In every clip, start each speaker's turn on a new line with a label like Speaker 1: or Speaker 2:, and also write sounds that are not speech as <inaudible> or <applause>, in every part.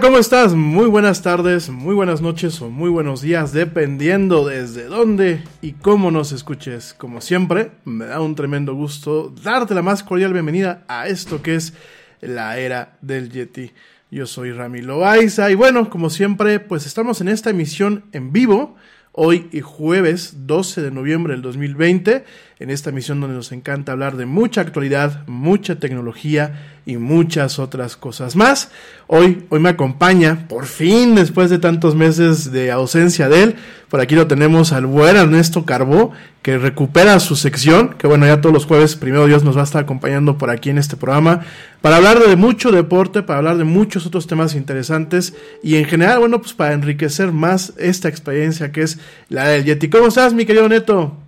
Speaker 1: ¿Cómo estás? Muy buenas tardes, muy buenas noches o muy buenos días, dependiendo desde dónde y cómo nos escuches. Como siempre, me da un tremendo gusto darte la más cordial bienvenida a esto que es la era del Yeti. Yo soy Rami Loaiza y bueno, como siempre, pues estamos en esta emisión en vivo hoy y jueves 12 de noviembre del 2020, en esta emisión donde nos encanta hablar de mucha actualidad, mucha tecnología y muchas otras cosas más. Hoy, hoy me acompaña, por fin, después de tantos meses de ausencia de él, por aquí lo tenemos al buen Ernesto Carbó, que recupera su sección, que bueno, ya todos los jueves, primero Dios nos va a estar acompañando por aquí en este programa, para hablar de mucho deporte, para hablar de muchos otros temas interesantes y en general, bueno, pues para enriquecer más esta experiencia que es la del Yeti. ¿Cómo estás, mi querido Neto?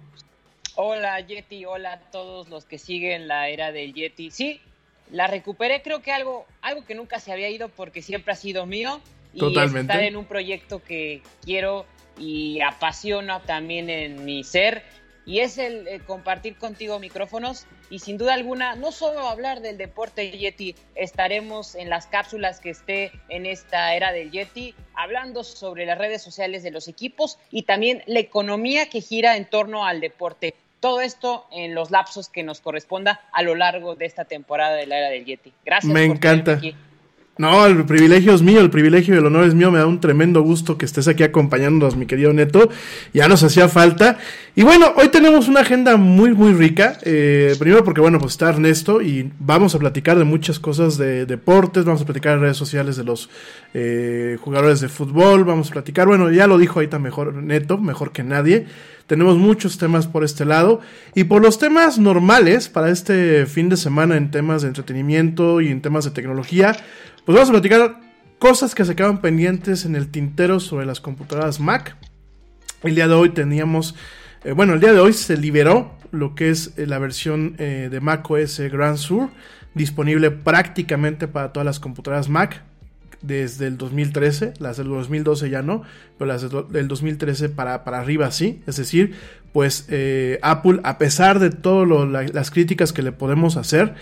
Speaker 2: Hola Yeti, hola a todos los que siguen la era del Yeti. Sí, la recuperé, creo que algo, algo que nunca se había ido porque siempre ha sido mío. Y
Speaker 1: Totalmente.
Speaker 2: estar en un proyecto que quiero y apasiona también en mi ser. Y es el, el compartir contigo micrófonos y sin duda alguna, no solo hablar del deporte Yeti, estaremos en las cápsulas que esté en esta era del Yeti, hablando sobre las redes sociales de los equipos y también la economía que gira en torno al deporte. Todo esto en los lapsos que nos corresponda a lo largo de esta temporada de la era del Yeti. Gracias.
Speaker 1: Me
Speaker 2: por
Speaker 1: encanta.
Speaker 2: aquí.
Speaker 1: No, el privilegio es mío, el privilegio y el honor es mío. Me da un tremendo gusto que estés aquí acompañándonos, mi querido Neto. Ya nos hacía falta. Y bueno, hoy tenemos una agenda muy, muy rica. Eh, primero porque, bueno, pues está Ernesto y vamos a platicar de muchas cosas de deportes, vamos a platicar en redes sociales de los eh, jugadores de fútbol, vamos a platicar, bueno, ya lo dijo ahorita mejor Neto, mejor que nadie. Tenemos muchos temas por este lado. Y por los temas normales para este fin de semana en temas de entretenimiento y en temas de tecnología, pues vamos a platicar cosas que se quedan pendientes en el tintero sobre las computadoras Mac. El día de hoy teníamos, eh, bueno, el día de hoy se liberó lo que es eh, la versión eh, de Mac OS Grand Sur, disponible prácticamente para todas las computadoras Mac desde el 2013, las del 2012 ya no, pero las del 2013 para, para arriba sí, es decir, pues eh, Apple, a pesar de todas las críticas que le podemos hacer,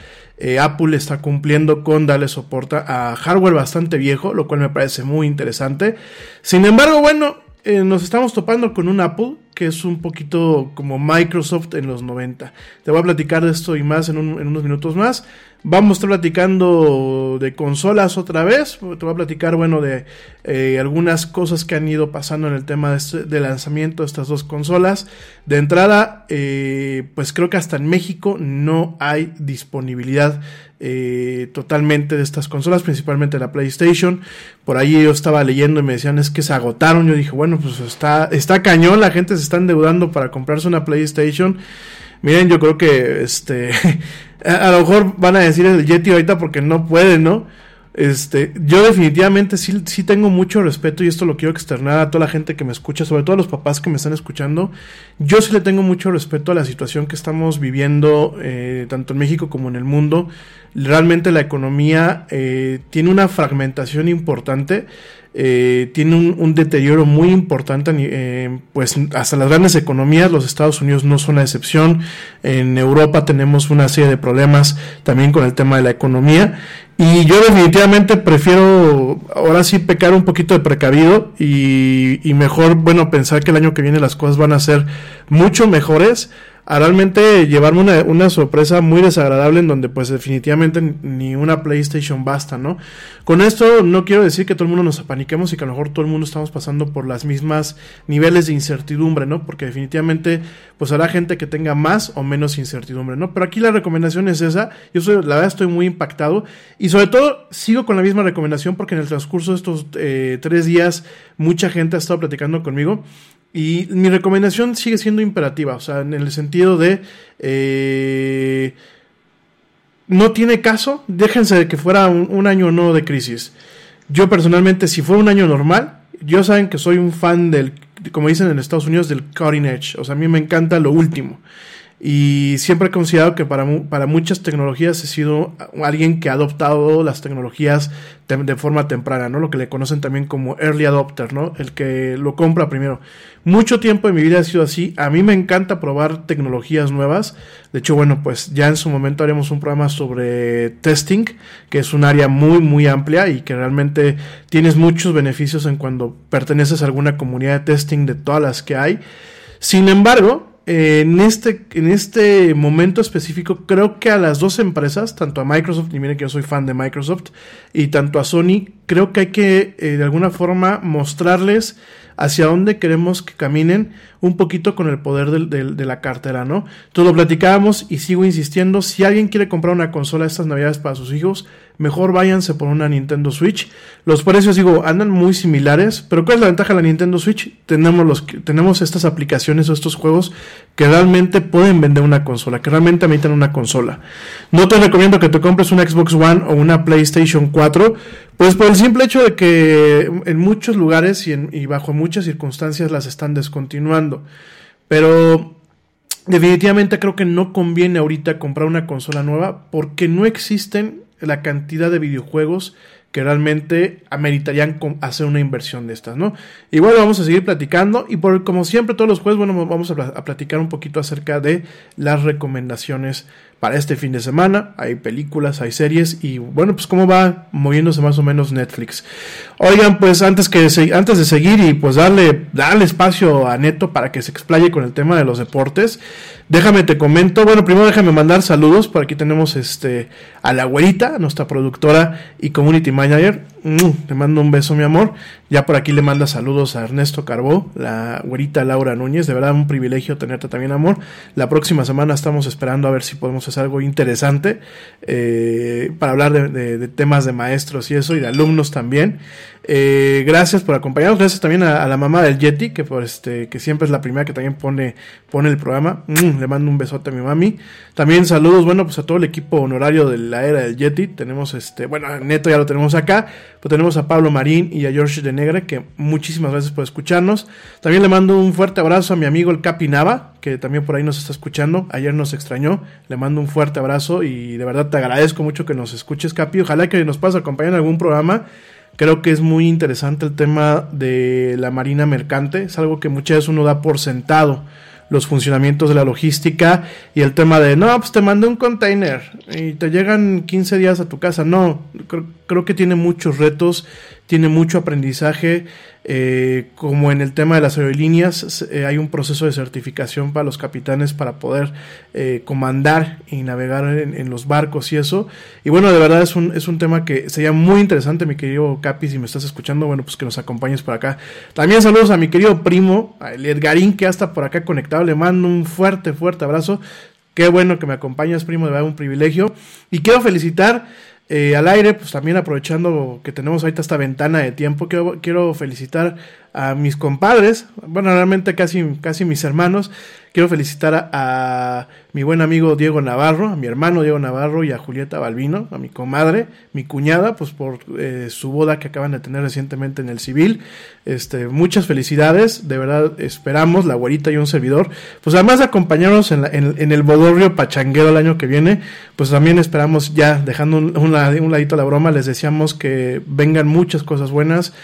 Speaker 1: Apple está cumpliendo con darle soporte a hardware bastante viejo, lo cual me parece muy interesante. Sin embargo, bueno, eh, nos estamos topando con un Apple que es un poquito como Microsoft en los 90. Te voy a platicar de esto y más en, un, en unos minutos más. Vamos a estar platicando de consolas otra vez. Te voy a platicar, bueno, de eh, algunas cosas que han ido pasando en el tema de, este, lanzamiento de estas dos consolas. De entrada, eh, pues creo que hasta en México no hay disponibilidad eh, totalmente de estas consolas, principalmente la PlayStation. Por ahí yo estaba leyendo y me decían es que se agotaron. Yo dije, bueno, pues está, está cañón, la gente se está endeudando para comprarse una PlayStation. Miren, yo creo que este <laughs> a, lo mejor van a decir el Yeti ahorita porque no puede, ¿no? Este, yo definitivamente sí, sí tengo mucho respeto y esto lo quiero externar a toda la gente que me escucha, sobre todo a los papás que me están escuchando. Yo sí le tengo mucho respeto a la situación que estamos viviendo, eh, tanto en México como en el mundo. Realmente la economía eh, tiene una fragmentación importante. Eh, tiene un, deterioro muy importante, eh, pues hasta las grandes economías, los Estados Unidos no son la excepción, en Europa tenemos una serie de problemas también con el tema de la economía. Y yo definitivamente prefiero ahora sí pecar un poquito de precavido y mejor, bueno, pensar que el año que viene las cosas van a ser mucho mejores a realmente llevarme una, una, sorpresa muy desagradable en donde pues definitivamente ni una PlayStation basta, ¿no? Con esto no quiero decir que todo el mundo nos apaniquemos y que a lo mejor todo el mundo estamos pasando por las mismas niveles de incertidumbre, ¿no? Porque definitivamente pues habrá gente que tenga más o menos incertidumbre, ¿no? Pero aquí la recomendación es esa, yo soy, la verdad estoy muy impactado y sobre todo sigo con la misma recomendación porque en el transcurso de estos eh, tres días mucha gente ha estado platicando conmigo y mi recomendación sigue siendo imperativa, o sea, en el sentido de... Eh, no tiene caso, déjense de que fuera un, un año no de crisis. Yo personalmente, si fuera un año normal, yo saben que soy un fan del, como dicen en Estados Unidos, del cutting edge. O sea, a mí me encanta lo último. Y siempre he considerado que para, para muchas tecnologías he sido alguien que ha adoptado las tecnologías de, forma temprana, ¿no? Lo que le conocen también como early adopter, ¿no? El que lo compra primero. Mucho tiempo en mi vida ha sido así. A mí me encanta probar tecnologías nuevas. De hecho, bueno, pues ya en su momento haremos un programa sobre testing, que es un área muy, muy amplia y que realmente tienes muchos beneficios en cuando perteneces a alguna comunidad de testing de todas las que hay. Sin embargo, en este, en este momento específico, creo que a las dos empresas, tanto a Microsoft, y miren que yo soy fan de Microsoft, y tanto a Sony, creo que hay que eh, de alguna forma mostrarles hacia dónde queremos que caminen un poquito con el poder de la cartera, ¿no? Todo lo platicábamos y sigo insistiendo, si alguien quiere comprar una consola estas navidades para sus hijos, mejor váyanse por una Nintendo Switch. Los precios, digo, andan muy similares, pero ¿cuál es la ventaja de la Nintendo Switch? Tenemos, los, tenemos estas aplicaciones o estos juegos que realmente pueden vender una consola, que realmente ameritan una consola. No te recomiendo que te compres una Xbox One o una PlayStation 4, pues por el simple hecho de que en muchos lugares y, y bajo muchas circunstancias las están descontinuando. Pero definitivamente creo que no conviene ahorita comprar una consola nueva porque no existen la cantidad de videojuegos que realmente ameritarían hacer una inversión de estas, ¿no? Igual vamos a seguir platicando y por como siempre todos los jueves, bueno, vamos a, platicar un poquito acerca de las recomendaciones para este fin de semana. Hay películas, hay series y bueno, pues cómo va moviéndose más o menos Netflix. Oigan, pues antes que antes de seguir y pues darle darle espacio a Neto para que se explaye con el tema de los deportes. Déjame te comento, bueno, primero déjame mandar saludos, por aquí tenemos este a la güerita, nuestra productora y community manager. Te mando un beso, mi amor. Ya por aquí le manda saludos a Ernesto Carbó, la güerita Laura Núñez. De verdad, un privilegio tenerte también, amor. La próxima semana estamos esperando a ver si podemos hacer algo interesante eh, para hablar de, temas de maestros y eso, y de alumnos también. Eh, gracias por acompañarnos. Gracias también a, la mamá del Yeti, que por este, que siempre es la primera que también pone, pone el programa. Mm, le mando un besote a mi mami. También saludos, bueno, pues a todo el equipo honorario de la era del Yeti. Tenemos este, bueno, Neto ya lo tenemos acá. Pues tenemos a Pablo Marín y a George de Negre, que muchísimas gracias por escucharnos. También le mando un fuerte abrazo a mi amigo el Capi Nava, que también por ahí nos está escuchando. Ayer nos extrañó. Le mando un fuerte abrazo y de verdad te agradezco mucho que nos escuches, Capi. Ojalá que nos puedas acompañar en algún programa Creo que es muy interesante el tema de la marina mercante. Es algo que muchas veces uno da por sentado los funcionamientos de la logística y el tema de, no, pues te mandé un container y te llegan 15 días a tu casa. No, creo, que tiene muchos retos, tiene mucho aprendizaje. Eh, como en el tema de las aerolíneas, eh, hay un proceso de certificación para los capitanes para poder eh, comandar y navegar en, los barcos y eso. Y bueno, de verdad es un, es un tema que sería muy interesante, mi querido Capi, si me estás escuchando, bueno, pues que nos acompañes por acá. También saludos a mi querido primo, el Edgarín, que hasta por acá conectado. Le mando un fuerte, fuerte abrazo. Qué bueno que me acompañas, primo, de verdad un privilegio. Y quiero felicitar eh, al aire, pues también aprovechando que tenemos ahorita esta ventana de tiempo, quiero, quiero felicitar a mis compadres, bueno, realmente casi, casi mis hermanos, Quiero felicitar a, mi buen amigo Diego Navarro, a mi hermano Diego Navarro y a Julieta Balbino, a mi comadre, mi cuñada, pues por eh, su boda que acaban de tener recientemente en el civil. Este, muchas felicidades, de verdad esperamos, la güerita y un servidor, pues además de acompañarnos en, en, el bodorrio pachanguero el año que viene, pues también esperamos ya, dejando un, un, un ladito la broma, les deseamos que vengan muchas cosas buenas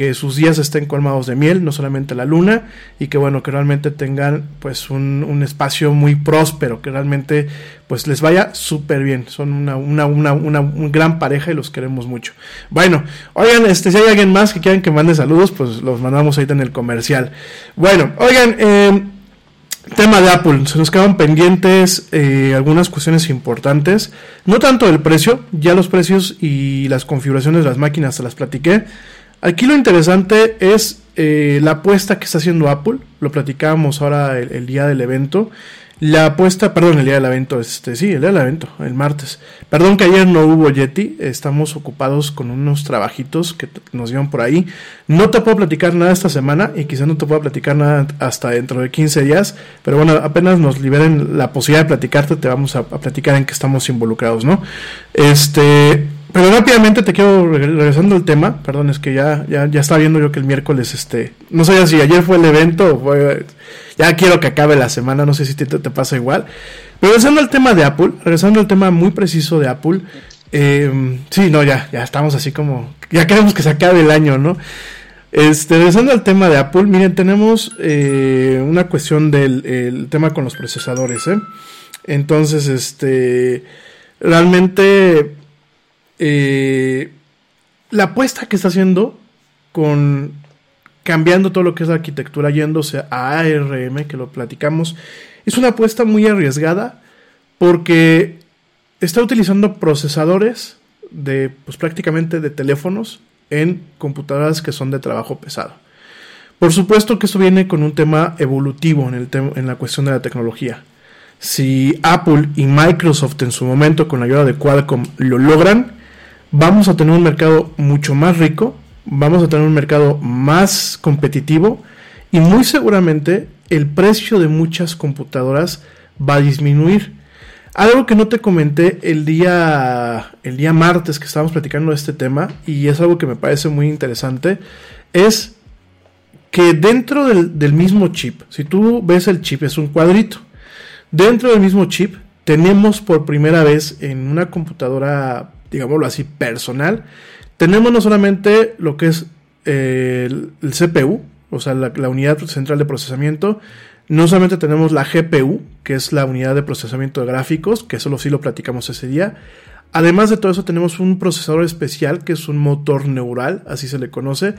Speaker 1: que sus días estén colmados de miel, no solamente la luna, y que bueno, que realmente tengan pues un, un espacio muy próspero, que realmente pues les vaya súper bien. Son una, una, una, una, gran pareja y los queremos mucho. Bueno, oigan, este, si hay alguien más que quieran que mande saludos, pues los mandamos ahorita en el comercial. Bueno, oigan, eh, Tema de Apple, se nos quedan pendientes eh, algunas cuestiones importantes, no tanto el precio, ya los precios y las configuraciones de las máquinas se las platiqué, Aquí lo interesante es eh, la apuesta que está haciendo Apple. Lo platicábamos ahora el, día del evento. La apuesta, perdón, el día del evento, este, sí, el día del evento, el martes. Perdón que ayer no hubo Yeti, estamos ocupados con unos trabajitos que nos dieron por ahí. No te puedo platicar nada esta semana y quizás no te pueda platicar nada hasta dentro de 15 días, pero bueno, apenas nos liberen la posibilidad de platicarte, te vamos a, a platicar en que estamos involucrados, ¿no? Este, pero rápidamente te quiero regresando al tema, perdón, es que ya, ya, ya estaba viendo yo que el miércoles, este, no sé si ayer fue el evento o fue, ya quiero que acabe la semana, no sé si te, te pasa igual. Pero regresando al tema de Apple, regresando al tema muy preciso de Apple, eh, sí, no, ya, ya estamos así como, ya queremos que se acabe el año, ¿no? Este, regresando al tema de Apple, miren, tenemos eh, una cuestión del el tema con los procesadores, ¿eh? Entonces, este, realmente eh, la apuesta que está haciendo con cambiando todo lo que es la arquitectura yéndose a ARM, que lo platicamos, es una apuesta muy arriesgada porque está utilizando procesadores de pues prácticamente de teléfonos en computadoras que son de trabajo pesado. Por supuesto que esto viene con un tema evolutivo en, el en la cuestión de la tecnología. Si Apple y Microsoft en su momento con la ayuda de Qualcomm lo logran, vamos a tener un mercado mucho más rico, vamos a tener un mercado más competitivo y muy seguramente el precio de muchas computadoras va a disminuir. Algo que no te comenté el día, el día martes que estábamos platicando de este tema y es algo que me parece muy interesante es que dentro del, del mismo chip, si tú ves el chip es un cuadrito, dentro del mismo chip tenemos por primera vez en una computadora digámoslo así, personal, tenemos no solamente lo que es eh, el, CPU, o sea, la, unidad central de procesamiento, no solamente tenemos la GPU, que es la unidad de procesamiento de gráficos, que eso sí lo platicamos ese día. Además de todo eso, tenemos un procesador especial, que es un motor neural, así se le conoce.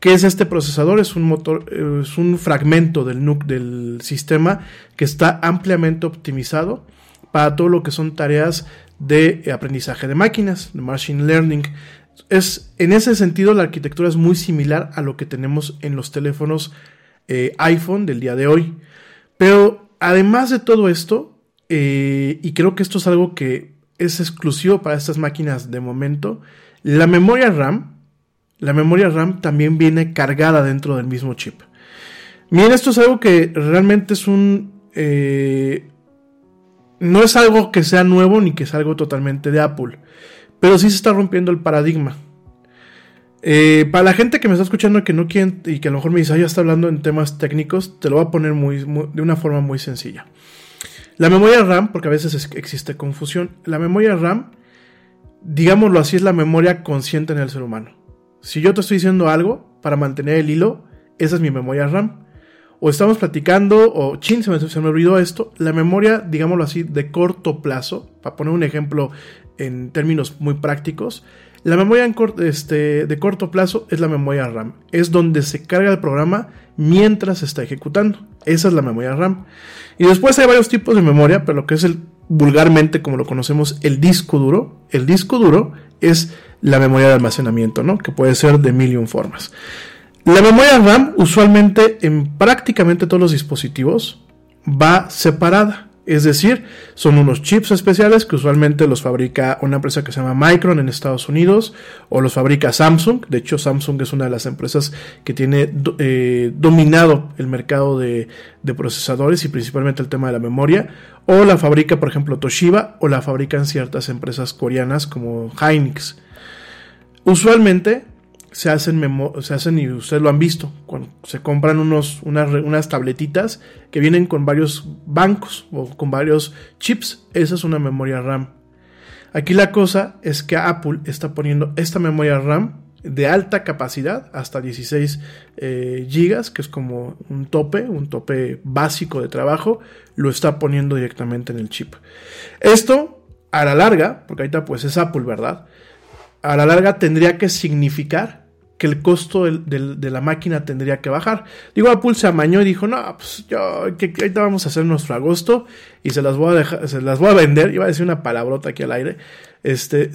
Speaker 1: ¿Qué es este procesador? Es un motor, es un fragmento del NUC del sistema que está ampliamente optimizado para todo lo que son tareas de aprendizaje de máquinas, de machine learning. Es, en ese sentido, la arquitectura es muy similar a lo que tenemos en los teléfonos eh, iPhone del día de hoy. Pero además de todo esto, eh, y creo que esto es algo que es exclusivo para estas máquinas de momento, la memoria RAM, la memoria RAM también viene cargada dentro del mismo chip. Miren, esto es algo que realmente es un, eh, no es algo que sea nuevo ni que sea algo totalmente de Apple, pero sí se está rompiendo el paradigma. Eh, para la gente que me está escuchando que no quiere y que a lo mejor me dice, ah, ya está hablando en temas técnicos, te lo voy a poner muy, de una forma muy sencilla. La memoria RAM, porque a veces existe confusión, la memoria RAM, digámoslo así, es la memoria consciente en el ser humano. Si yo te estoy diciendo algo para mantener el hilo, esa es mi memoria RAM o estamos platicando, o chin, se me, se olvidó esto, la memoria, digámoslo así, de corto plazo, para poner un ejemplo en términos muy prácticos, la memoria este, de corto plazo es la memoria RAM. Es donde se carga el programa mientras se está ejecutando. Esa es la memoria RAM. Y después hay varios tipos de memoria, pero lo que es el vulgarmente, como lo conocemos, el disco duro. El disco duro es la memoria de almacenamiento, ¿no? Que puede ser de mil y un formas. La memoria RAM usualmente en prácticamente todos los dispositivos va separada. Es decir, son unos chips especiales que usualmente los fabrica una empresa que se llama Micron en Estados Unidos o los fabrica Samsung. De hecho, Samsung es una de las empresas que tiene eh, dominado el mercado de, de, procesadores y principalmente el tema de la memoria. O la fabrica, por ejemplo, Toshiba o la fabrican ciertas empresas coreanas como Hynix. Usualmente se hacen, se hacen y ustedes lo han visto, cuando se compran unos, unas, unas tabletitas que vienen con varios bancos o con varios chips, esa es una memoria RAM. Aquí la cosa es que Apple está poniendo esta memoria RAM de alta capacidad, hasta 16 eh, gigas, que es como un tope, un tope básico de trabajo, lo está poniendo directamente en el chip. Esto, a la larga, porque ahorita pues es Apple, ¿verdad? A la larga tendría que significar que el costo de la máquina tendría que bajar. Digo, Apple se amañó y dijo, no, pues yo, que, ahorita vamos a hacer nuestro agosto y se las voy a dejar, se las voy a vender, iba a decir una palabrota aquí al aire, este,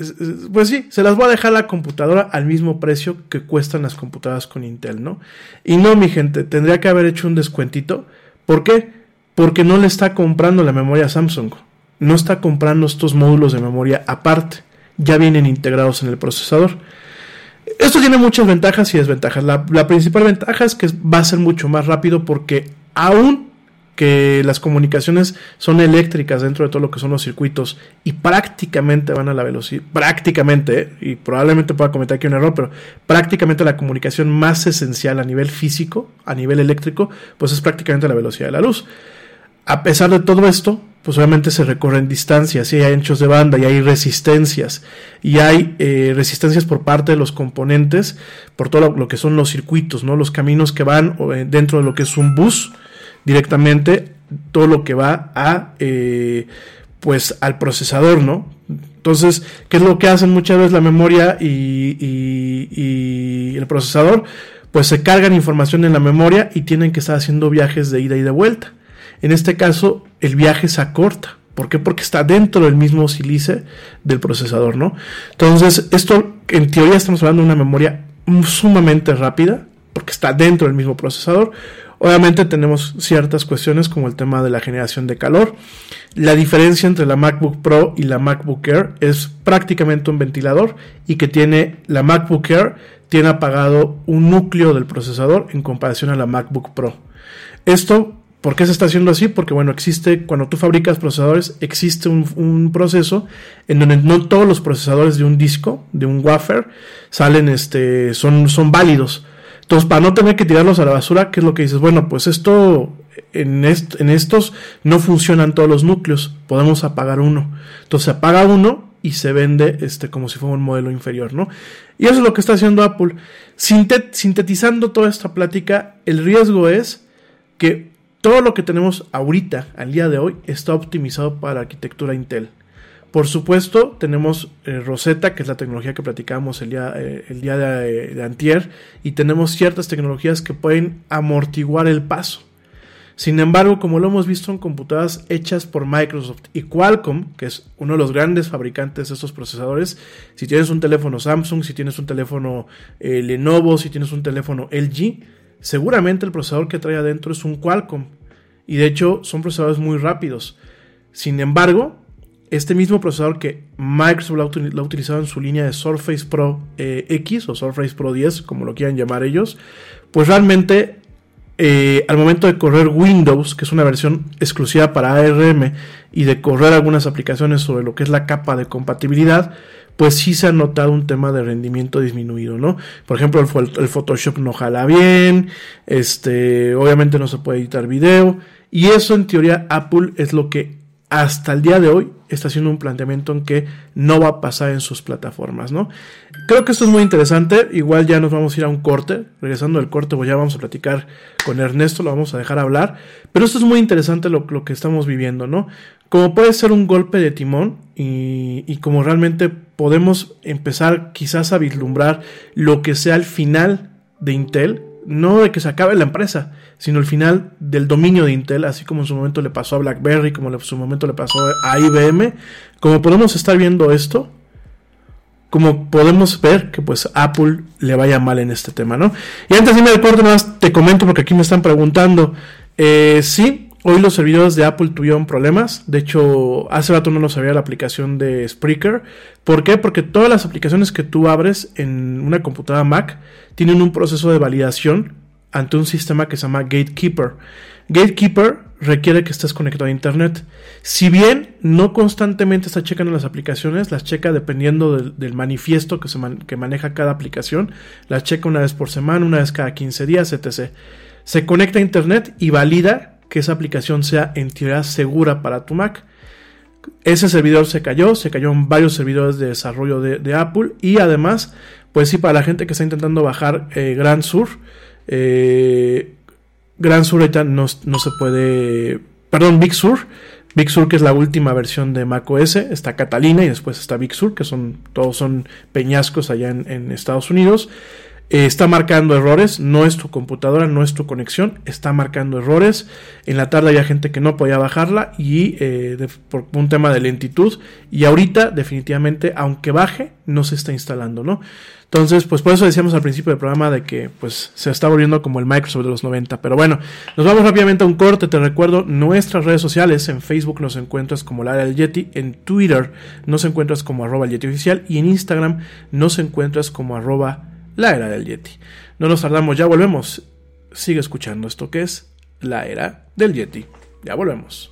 Speaker 1: pues sí, se las voy a dejar la computadora al mismo precio que cuestan las computadoras con Intel, ¿no? Y no, mi gente, tendría que haber hecho un descuentito. ¿Por qué? Porque no le está comprando la memoria Samsung, no está comprando estos módulos de memoria aparte, ya vienen integrados en el procesador. Esto tiene muchas ventajas y desventajas. La, principal ventaja es que va a ser mucho más rápido porque aún que las comunicaciones son eléctricas dentro de todo lo que son los circuitos y prácticamente van a la velocidad, prácticamente, y probablemente pueda cometer aquí un error, pero prácticamente la comunicación más esencial a nivel físico, a nivel eléctrico, pues es prácticamente la velocidad de la luz. A pesar de todo esto, pues obviamente se recorren distancias y hay anchos de banda y hay resistencias y hay eh, resistencias por parte de los componentes por todo lo, que son los circuitos, ¿no? Los caminos que van eh, dentro de lo que es un bus directamente todo lo que va a eh, pues al procesador, ¿no? Entonces, ¿qué es lo que hacen muchas veces la memoria y, y, el procesador? Pues se cargan información en la memoria y tienen que estar haciendo viajes de ida y de vuelta. En este caso, el viaje se acorta. ¿Por qué? Porque está dentro del mismo sílice del procesador, ¿no? Entonces, esto, en teoría, estamos hablando de una memoria sumamente rápida, porque está dentro del mismo procesador. Obviamente tenemos ciertas cuestiones como el tema de la generación de calor. La diferencia entre la MacBook Pro y la MacBook Air es prácticamente un ventilador y que tiene la MacBook Air tiene apagado un núcleo del procesador en comparación a la MacBook Pro. Esto ¿Por qué se está haciendo así? Porque bueno, existe, cuando tú fabricas procesadores, existe un, proceso en donde no todos los procesadores de un disco, de un wafer, salen, este, son, son válidos. Entonces, para no tener que tirarlos a la basura, ¿qué es lo que dices? Bueno, pues esto, en, en estos no funcionan todos los núcleos, podemos apagar uno. Entonces se apaga uno y se vende este, como si fuera un modelo inferior, ¿no? Y eso es lo que está haciendo Apple. sintetizando toda esta plática, el riesgo es que todo lo que tenemos ahorita, al día de hoy, está optimizado para arquitectura Intel. Por supuesto, tenemos eh, Rosetta, que es la tecnología que platicamos el día, eh, el día de, de, antier, y tenemos ciertas tecnologías que pueden amortiguar el paso. Sin embargo, como lo hemos visto en computadoras hechas por Microsoft y Qualcomm, que es uno de los grandes fabricantes de estos procesadores, si tienes un teléfono Samsung, si tienes un teléfono eh, Lenovo, si tienes un teléfono LG, seguramente el procesador que trae adentro es un Qualcomm. Y de hecho son procesadores muy rápidos. Sin embargo, este mismo procesador que Microsoft lo ha utilizado en su línea de Surface Pro eh, X o Surface Pro 10, como lo quieran llamar ellos, pues realmente eh, al momento de correr Windows, que es una versión exclusiva para ARM, y de correr algunas aplicaciones sobre lo que es la capa de compatibilidad, pues sí se ha notado un tema de rendimiento disminuido, ¿no? Por ejemplo, el, Photoshop no jala bien, este, obviamente no se puede editar video, y eso en teoría Apple es lo que hasta el día de hoy está haciendo un planteamiento en que no va a pasar en sus plataformas, ¿no? Creo que esto es muy interesante, igual ya nos vamos a ir a un corte, regresando del corte pues ya vamos a platicar con Ernesto, lo vamos a dejar hablar, pero esto es muy interesante lo, que estamos viviendo, ¿no? Como puede ser un golpe de timón y, como realmente podemos empezar quizás a vislumbrar lo que sea el final de Intel, no de que se acabe la empresa, sino el final del dominio de Intel, así como en su momento le pasó a BlackBerry, como en su momento le pasó a IBM. Como podemos estar viendo esto, como podemos ver que pues Apple le vaya mal en este tema, ¿no? Y antes de irme al corte, más te comento porque aquí me están preguntando, eh, sí, Hoy los servidores de Apple tuvieron problemas. De hecho, hace rato no lo sabía la aplicación de Spreaker. ¿Por qué? Porque todas las aplicaciones que tú abres en una computadora Mac tienen un proceso de validación ante un sistema que se llama Gatekeeper. Gatekeeper requiere que estés conectado a Internet. Si bien no constantemente está checando las aplicaciones, las checa dependiendo del, manifiesto que, que maneja cada aplicación. Las checa una vez por semana, una vez cada 15 días, etc. Se conecta a Internet y valida que esa aplicación sea en teoría segura para tu Mac. Ese servidor se cayó, se cayó en varios servidores de desarrollo de, Apple y además, pues sí, para la gente que está intentando bajar eh, Grand Sur, eh, Grand Sur ahorita no, se puede, perdón, Big Sur, Big Sur que es la última versión de Mac OS, está Catalina y después está Big Sur, que son todos son peñascos allá en Estados Unidos. Eh, está marcando errores, no es tu computadora, no es tu conexión, está marcando errores. En la tarde había gente que no podía bajarla y eh, por un tema de lentitud. Y ahorita, definitivamente, aunque baje, no se está instalando, ¿no? Entonces, pues por eso decíamos al principio del programa de que pues se está volviendo como el Microsoft de los 90. Pero bueno, nos vamos rápidamente a un corte. Te recuerdo nuestras redes sociales. En Facebook nos encuentras como la era del Yeti. En Twitter nos encuentras como arroba el Yeti oficial. Y en Instagram nos encuentras como arroba la era del Yeti. No nos tardamos, ya volvemos. Sigue escuchando esto que es la era del Yeti. Ya volvemos.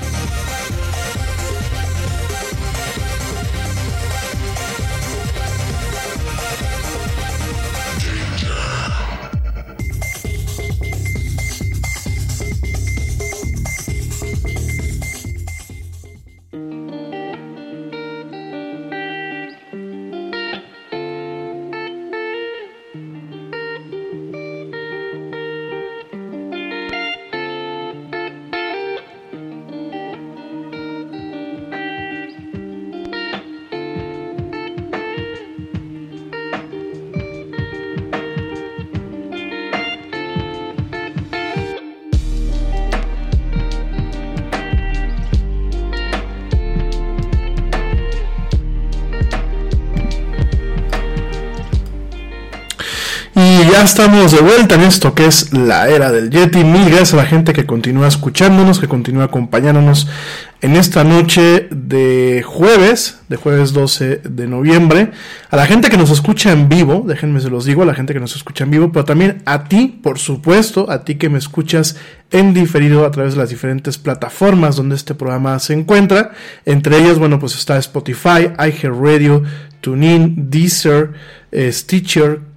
Speaker 1: Estamos de vuelta en esto que es la era del Yeti. Mil gracias a la gente que continúa escuchándonos, que continúa acompañándonos en esta noche de jueves, de jueves 12 de noviembre. A la gente que nos escucha en vivo, déjenme se los digo, a la gente que nos escucha en vivo, pero también a ti, por supuesto, a ti que me escuchas en diferido a través de las diferentes plataformas donde este programa se encuentra. Entre ellas, bueno, pues está Spotify, iHeartRadio, TuneIn, Deezer, eh, Stitcher,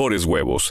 Speaker 3: mejores huevos.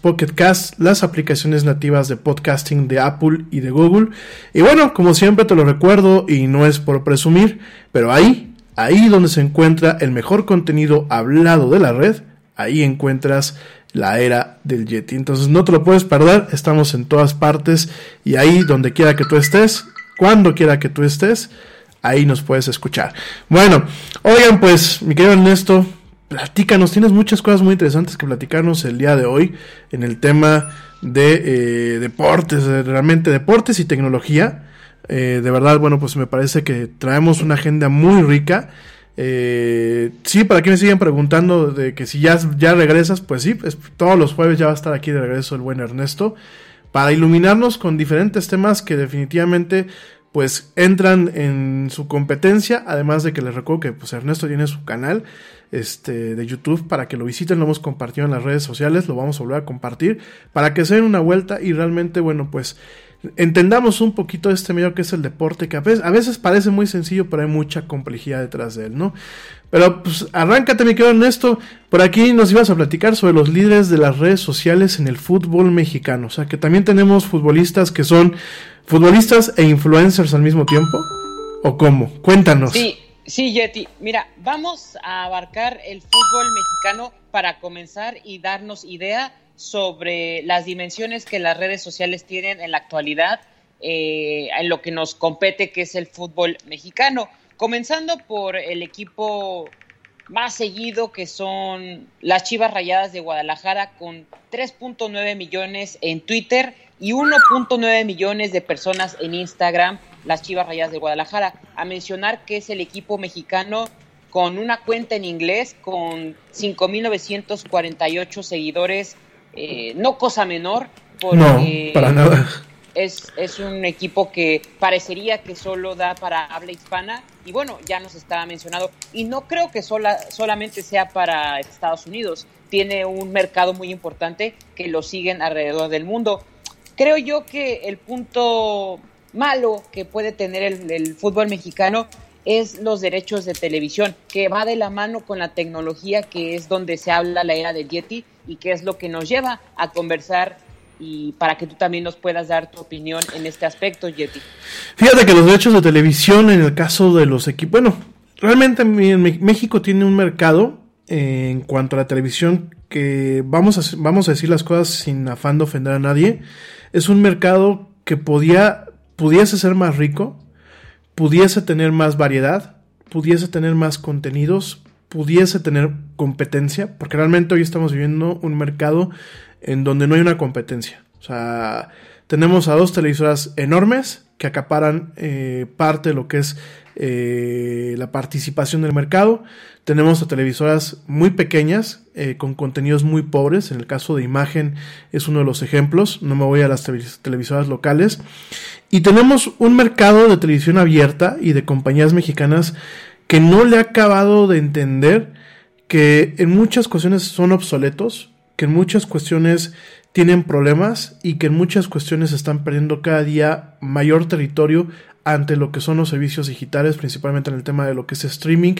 Speaker 1: Pocket Cast, las aplicaciones nativas de podcasting de Apple y de Google. Y bueno, como siempre te lo recuerdo y no es por presumir, pero ahí, ahí donde se encuentra el mejor contenido hablado de la red, ahí encuentras la era del Yeti. Entonces no te lo puedes perder, estamos en todas partes y ahí donde quiera que tú estés, cuando quiera que tú estés, ahí nos puedes escuchar. Bueno, oigan pues, mi querido Ernesto, platícanos, tienes muchas cosas muy interesantes que platicarnos el día de hoy en el tema de eh, deportes, realmente deportes y tecnología. Eh, de verdad, bueno, pues me parece que traemos una agenda muy rica. Eh, sí, para quienes siguen preguntando de que si ya, ya regresas, pues sí, todos los jueves ya va a estar aquí de regreso el buen Ernesto para iluminarnos con diferentes temas que definitivamente pues entran en su competencia, además de que les recuerdo que pues Ernesto tiene su canal este, de YouTube para que lo visiten, lo hemos compartido en las redes sociales, lo vamos a volver a compartir para que se den una vuelta y realmente, bueno, pues entendamos un poquito este medio que es el deporte, que a veces, a veces parece muy sencillo, pero hay mucha complejidad detrás de él, ¿no? Pero pues arráncate, mi querido Ernesto. Por aquí nos ibas a platicar sobre los líderes de las redes sociales en el fútbol mexicano. O sea, que también tenemos futbolistas que son futbolistas e influencers al mismo tiempo. ¿O cómo? Cuéntanos.
Speaker 2: Sí, sí, Yeti. Mira, vamos a abarcar el fútbol mexicano para comenzar y darnos idea sobre las dimensiones que las redes sociales tienen en la actualidad eh, en lo que nos compete, que es el fútbol mexicano. Comenzando por el equipo más seguido que son las Chivas Rayadas de Guadalajara con 3.9 millones en Twitter y 1.9 millones de personas en Instagram, las Chivas Rayadas de Guadalajara. A mencionar que es el equipo mexicano con una cuenta en inglés con 5.948 seguidores, eh, no cosa menor.
Speaker 1: Porque, no, para nada
Speaker 2: es, es un equipo que parecería que solo da para habla hispana y bueno, ya nos estaba mencionado y no creo que sola, solamente sea para Estados Unidos, tiene un mercado muy importante que lo siguen alrededor del mundo. Creo yo que el punto malo que puede tener el, fútbol mexicano es los derechos de televisión, que va de la mano con la tecnología que es donde se habla la era del Yeti y que es lo que nos lleva a conversar y para que tú también nos puedas dar tu opinión en este aspecto, Yeti.
Speaker 1: Fíjate que los derechos de televisión en el caso de los equipos, bueno, realmente México tiene un mercado eh, en cuanto a la televisión que vamos a, vamos a decir las cosas sin afán de ofender a nadie, es un mercado que podía, pudiese ser más rico, pudiese tener más variedad, pudiese tener más contenidos, pudiese tener competencia, porque realmente hoy estamos viviendo un mercado en donde no hay una competencia. O sea, tenemos a dos televisoras enormes que acaparan eh, parte de lo que es eh, la participación del mercado. Tenemos a televisoras muy pequeñas eh, con contenidos muy pobres. En el caso de imagen es uno de los ejemplos. No me voy a las televisoras locales. Y tenemos un mercado de televisión abierta y de compañías mexicanas que no le ha acabado de entender que en muchas cuestiones son obsoletos, que en muchas cuestiones tienen problemas y que en muchas cuestiones están perdiendo cada día mayor territorio ante lo que son los servicios digitales, principalmente en el tema de lo que es streaming,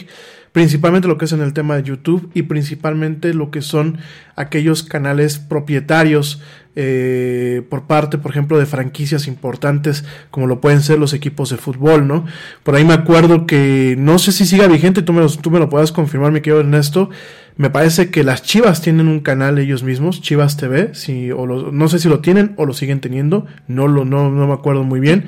Speaker 1: principalmente lo que es en el tema de YouTube y principalmente lo que son aquellos canales propietarios eh, por parte, por ejemplo, de franquicias importantes como lo pueden ser los equipos de fútbol, ¿no? Por ahí me acuerdo que no sé si siga vigente, tú me tú me lo puedas confirmar, mi querido Ernesto. Me parece que las Chivas tienen un canal ellos mismos, Chivas TV, si, o no sé si lo tienen o lo siguen teniendo, no, lo, no, no me acuerdo muy bien.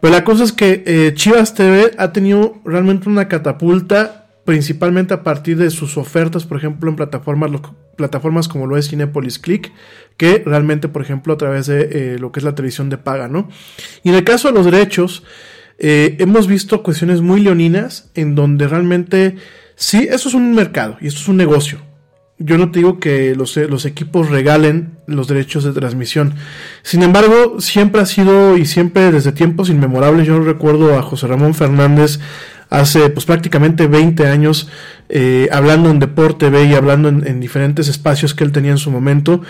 Speaker 1: Pero la cosa es que eh, Chivas TV ha tenido realmente una catapulta, principalmente a partir de sus ofertas, por ejemplo, en plataformas, plataformas como lo es Cinepolis Click, que realmente, por ejemplo, a través de eh, lo que es la televisión de paga, ¿no? Y en el caso de los derechos, eh, hemos visto cuestiones muy leoninas en donde realmente, sí, eso es un mercado y esto es un negocio. Yo no te digo que los, los, equipos regalen los derechos de transmisión. Sin embargo, siempre ha sido y siempre desde tiempos inmemorables, yo recuerdo a José Ramón Fernández hace pues prácticamente 20 años eh, hablando en Deporte B y hablando en, en diferentes espacios que él tenía en su momento,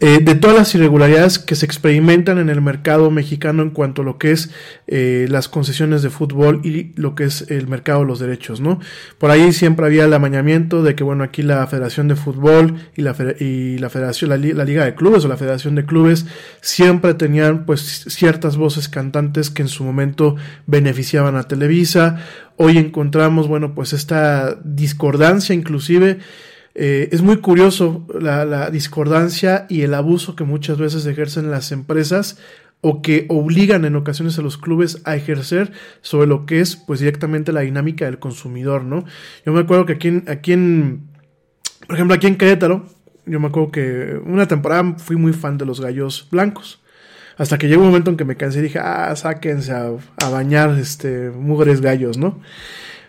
Speaker 1: eh, de todas las irregularidades que se experimentan en el mercado mexicano en cuanto a lo que es eh, las concesiones de fútbol y lo que es el mercado de los derechos, ¿no? Por ahí siempre había el amañamiento de que, bueno, aquí la Federación de Fútbol y la, y la Federación, la, Liga de Clubes o la Federación de Clubes siempre tenían, pues, ciertas voces cantantes que en su momento beneficiaban a Televisa. Hoy encontramos, bueno, pues esta discordancia inclusive eh, es muy curioso la, discordancia y el abuso que muchas veces ejercen las empresas o que obligan en ocasiones a los clubes a ejercer sobre lo que es pues directamente la dinámica del consumidor, ¿no? Yo me acuerdo que aquí en, aquí en por ejemplo, aquí en Querétaro, yo me acuerdo que una temporada fui muy fan de los gallos blancos. Hasta que llegó un momento en que me cansé y dije, ah, sáquense a, a bañar este, mugres gallos, ¿no?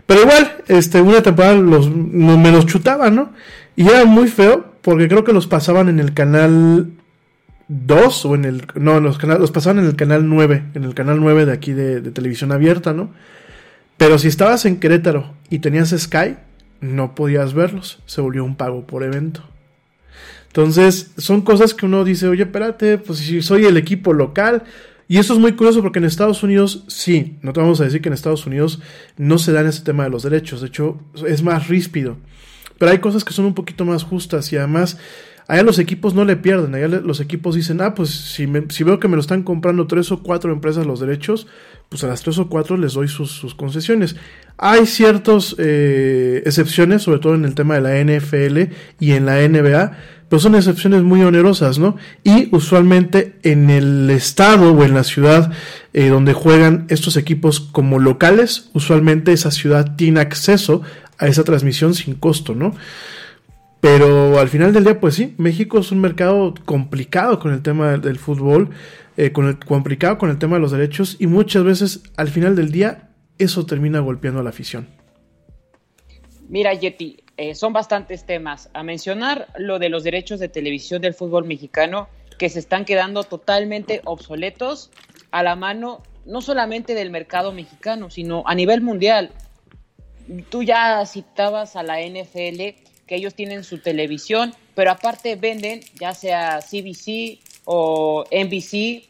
Speaker 1: Pero igual, este, una temporada los, me los chutaban, ¿no? Y era muy feo porque creo que los pasaban en el canal 2 o en el... No, los, los pasaban en el canal 9, en el canal 9 de aquí de, de televisión abierta, ¿no? Pero si estabas en Querétaro y tenías Sky, no podías verlos. Se volvió un pago por evento. Entonces, son cosas que uno dice, oye, espérate, pues si soy el equipo local, y esto es muy curioso porque en Estados Unidos, sí, no te vamos a decir que en Estados Unidos no se dan ese tema de los derechos, de hecho es más ríspido, pero hay cosas que son un poquito más justas y además allá los equipos no le pierden, allá los equipos dicen, ah, pues si, si veo que me lo están comprando tres o cuatro empresas los derechos, pues a las tres o cuatro les doy sus, concesiones. Hay ciertas eh, excepciones, sobre todo en el tema de la NFL y en la NBA, pero son excepciones muy onerosas, ¿no? Y usualmente en el estado o en la ciudad eh, donde juegan estos equipos como locales, usualmente esa ciudad tiene acceso a esa transmisión sin costo, ¿no? Pero al final del día, pues sí, México es un mercado complicado con el tema del fútbol, eh, con el, complicado con el tema de los derechos y muchas veces al final del día eso termina golpeando a la afición.
Speaker 2: Mira, Yeti, eh, son bastantes temas. A mencionar lo de los derechos de televisión del fútbol mexicano, que se están quedando totalmente obsoletos a la mano, no solamente del mercado mexicano, sino a nivel mundial. Tú ya citabas a la NFL, que ellos tienen su televisión, pero aparte venden ya sea CBC o NBC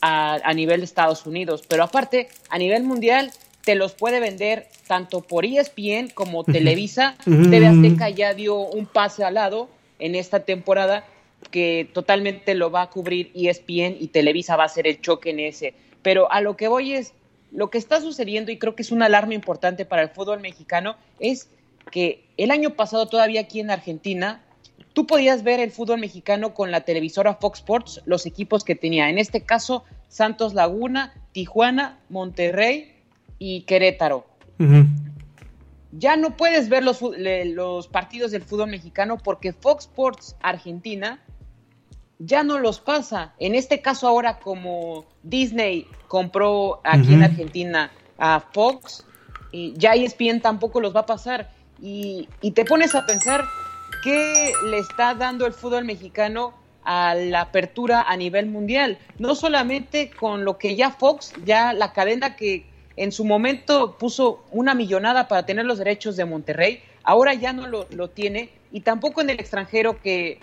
Speaker 2: a, a nivel de Estados Unidos, pero aparte a nivel mundial te los puede vender tanto por ESPN como Televisa. TV Azteca ya dio un pase al lado en esta temporada que totalmente lo va a cubrir ESPN y Televisa va a ser el choque en ese. Pero a lo que voy es, lo que está sucediendo y creo que es una alarma importante para el fútbol mexicano es que el año pasado todavía aquí en Argentina tú podías ver el fútbol mexicano con la televisora Fox Sports, los equipos que tenía. En este caso, Santos Laguna, Tijuana, Monterrey, y Querétaro. Ya no puedes ver los, los partidos del fútbol mexicano porque Fox Sports Argentina ya no los pasa. En este caso ahora como Disney compró aquí en Argentina a Fox, y ya ESPN tampoco los va a pasar. Y, y, te pones a pensar qué le está dando el fútbol mexicano a la apertura a nivel mundial. No solamente con lo que ya Fox, ya la cadena que en su momento puso una millonada para tener los derechos de Monterrey, ahora ya no lo, tiene y tampoco en el extranjero que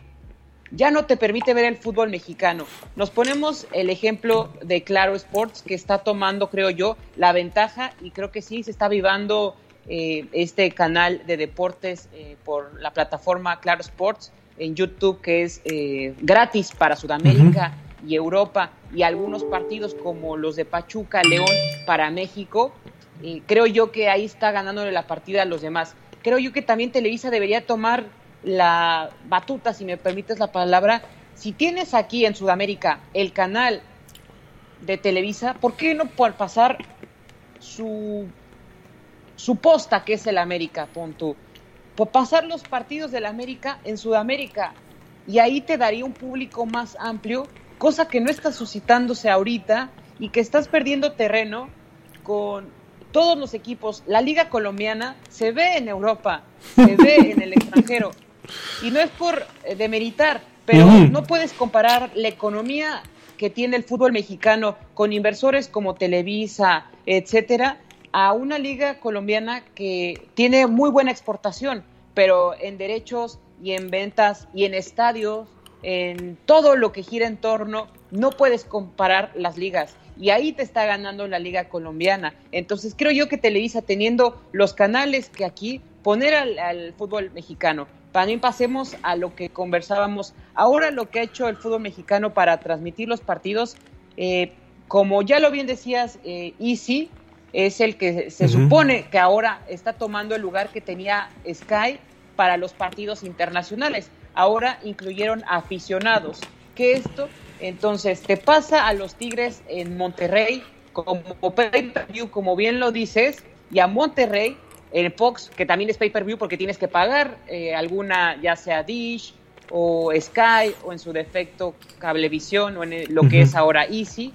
Speaker 2: ya no te permite ver el fútbol mexicano. Nos ponemos el ejemplo de Claro Sports, que está tomando, creo yo, la ventaja y creo que sí, se está vivando eh, este canal de deportes eh, por la plataforma Claro Sports en YouTube, que es eh, gratis para Sudamérica y Europa, y algunos partidos como los de Pachuca, León para México. Y creo yo que ahí está ganándole la partida a los demás. Creo yo que también Televisa debería tomar la batuta, si me permites la palabra. Si tienes aquí en Sudamérica el canal de Televisa, ¿por qué no por pasar su, su posta que es el América, punto? Por pasar los partidos del América en Sudamérica. Y ahí te daría un público más amplio, cosa que no está suscitándose ahorita y que estás perdiendo terreno con todos los equipos. La liga colombiana se ve en Europa, se ve en el extranjero. Y no es por eh, demeritar, pero no puedes comparar la economía que tiene el fútbol mexicano con inversores como Televisa, etcétera, a una liga colombiana que tiene muy buena exportación, pero en derechos y en ventas y en estadios, en todo lo que gira en torno, no puedes comparar las ligas. Y ahí te está ganando la liga colombiana. Entonces creo yo que Televisa, teniendo los canales que aquí, poner al, al fútbol mexicano. También pasemos a lo que conversábamos. Ahora lo que ha hecho el fútbol mexicano para transmitir los partidos, eh, como ya lo bien decías, eh, Easy es el que se supone que ahora está tomando el lugar que tenía Sky para los partidos internacionales. Ahora incluyeron aficionados. ¿Qué esto? Entonces te pasa a los Tigres en Monterrey como pay-per-view, como bien lo dices, y a Monterrey en Fox, que también es pay-per-view porque tienes que pagar eh, alguna, ya sea Dish o Sky o en su defecto Cablevisión o en el- lo que es ahora Easy,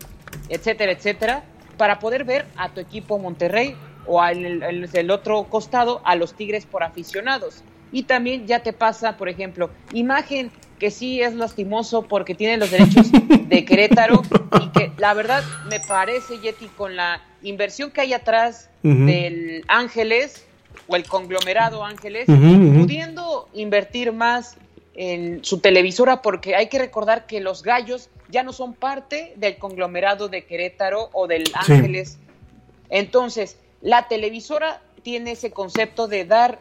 Speaker 2: etcétera, etcétera, para poder ver a tu equipo Monterrey o el, en el otro costado a los Tigres por aficionados. Y también ya te pasa, por ejemplo, imagen que sí es lastimoso porque tiene los derechos de Querétaro y que la verdad me parece, Yeti, con la inversión que hay atrás del Ángeles o el conglomerado Ángeles, pudiendo invertir más en su televisora porque hay que recordar que los gallos ya no son parte del conglomerado de Querétaro o del
Speaker 4: Sí.
Speaker 2: Ángeles. Entonces, la televisora tiene ese concepto de dar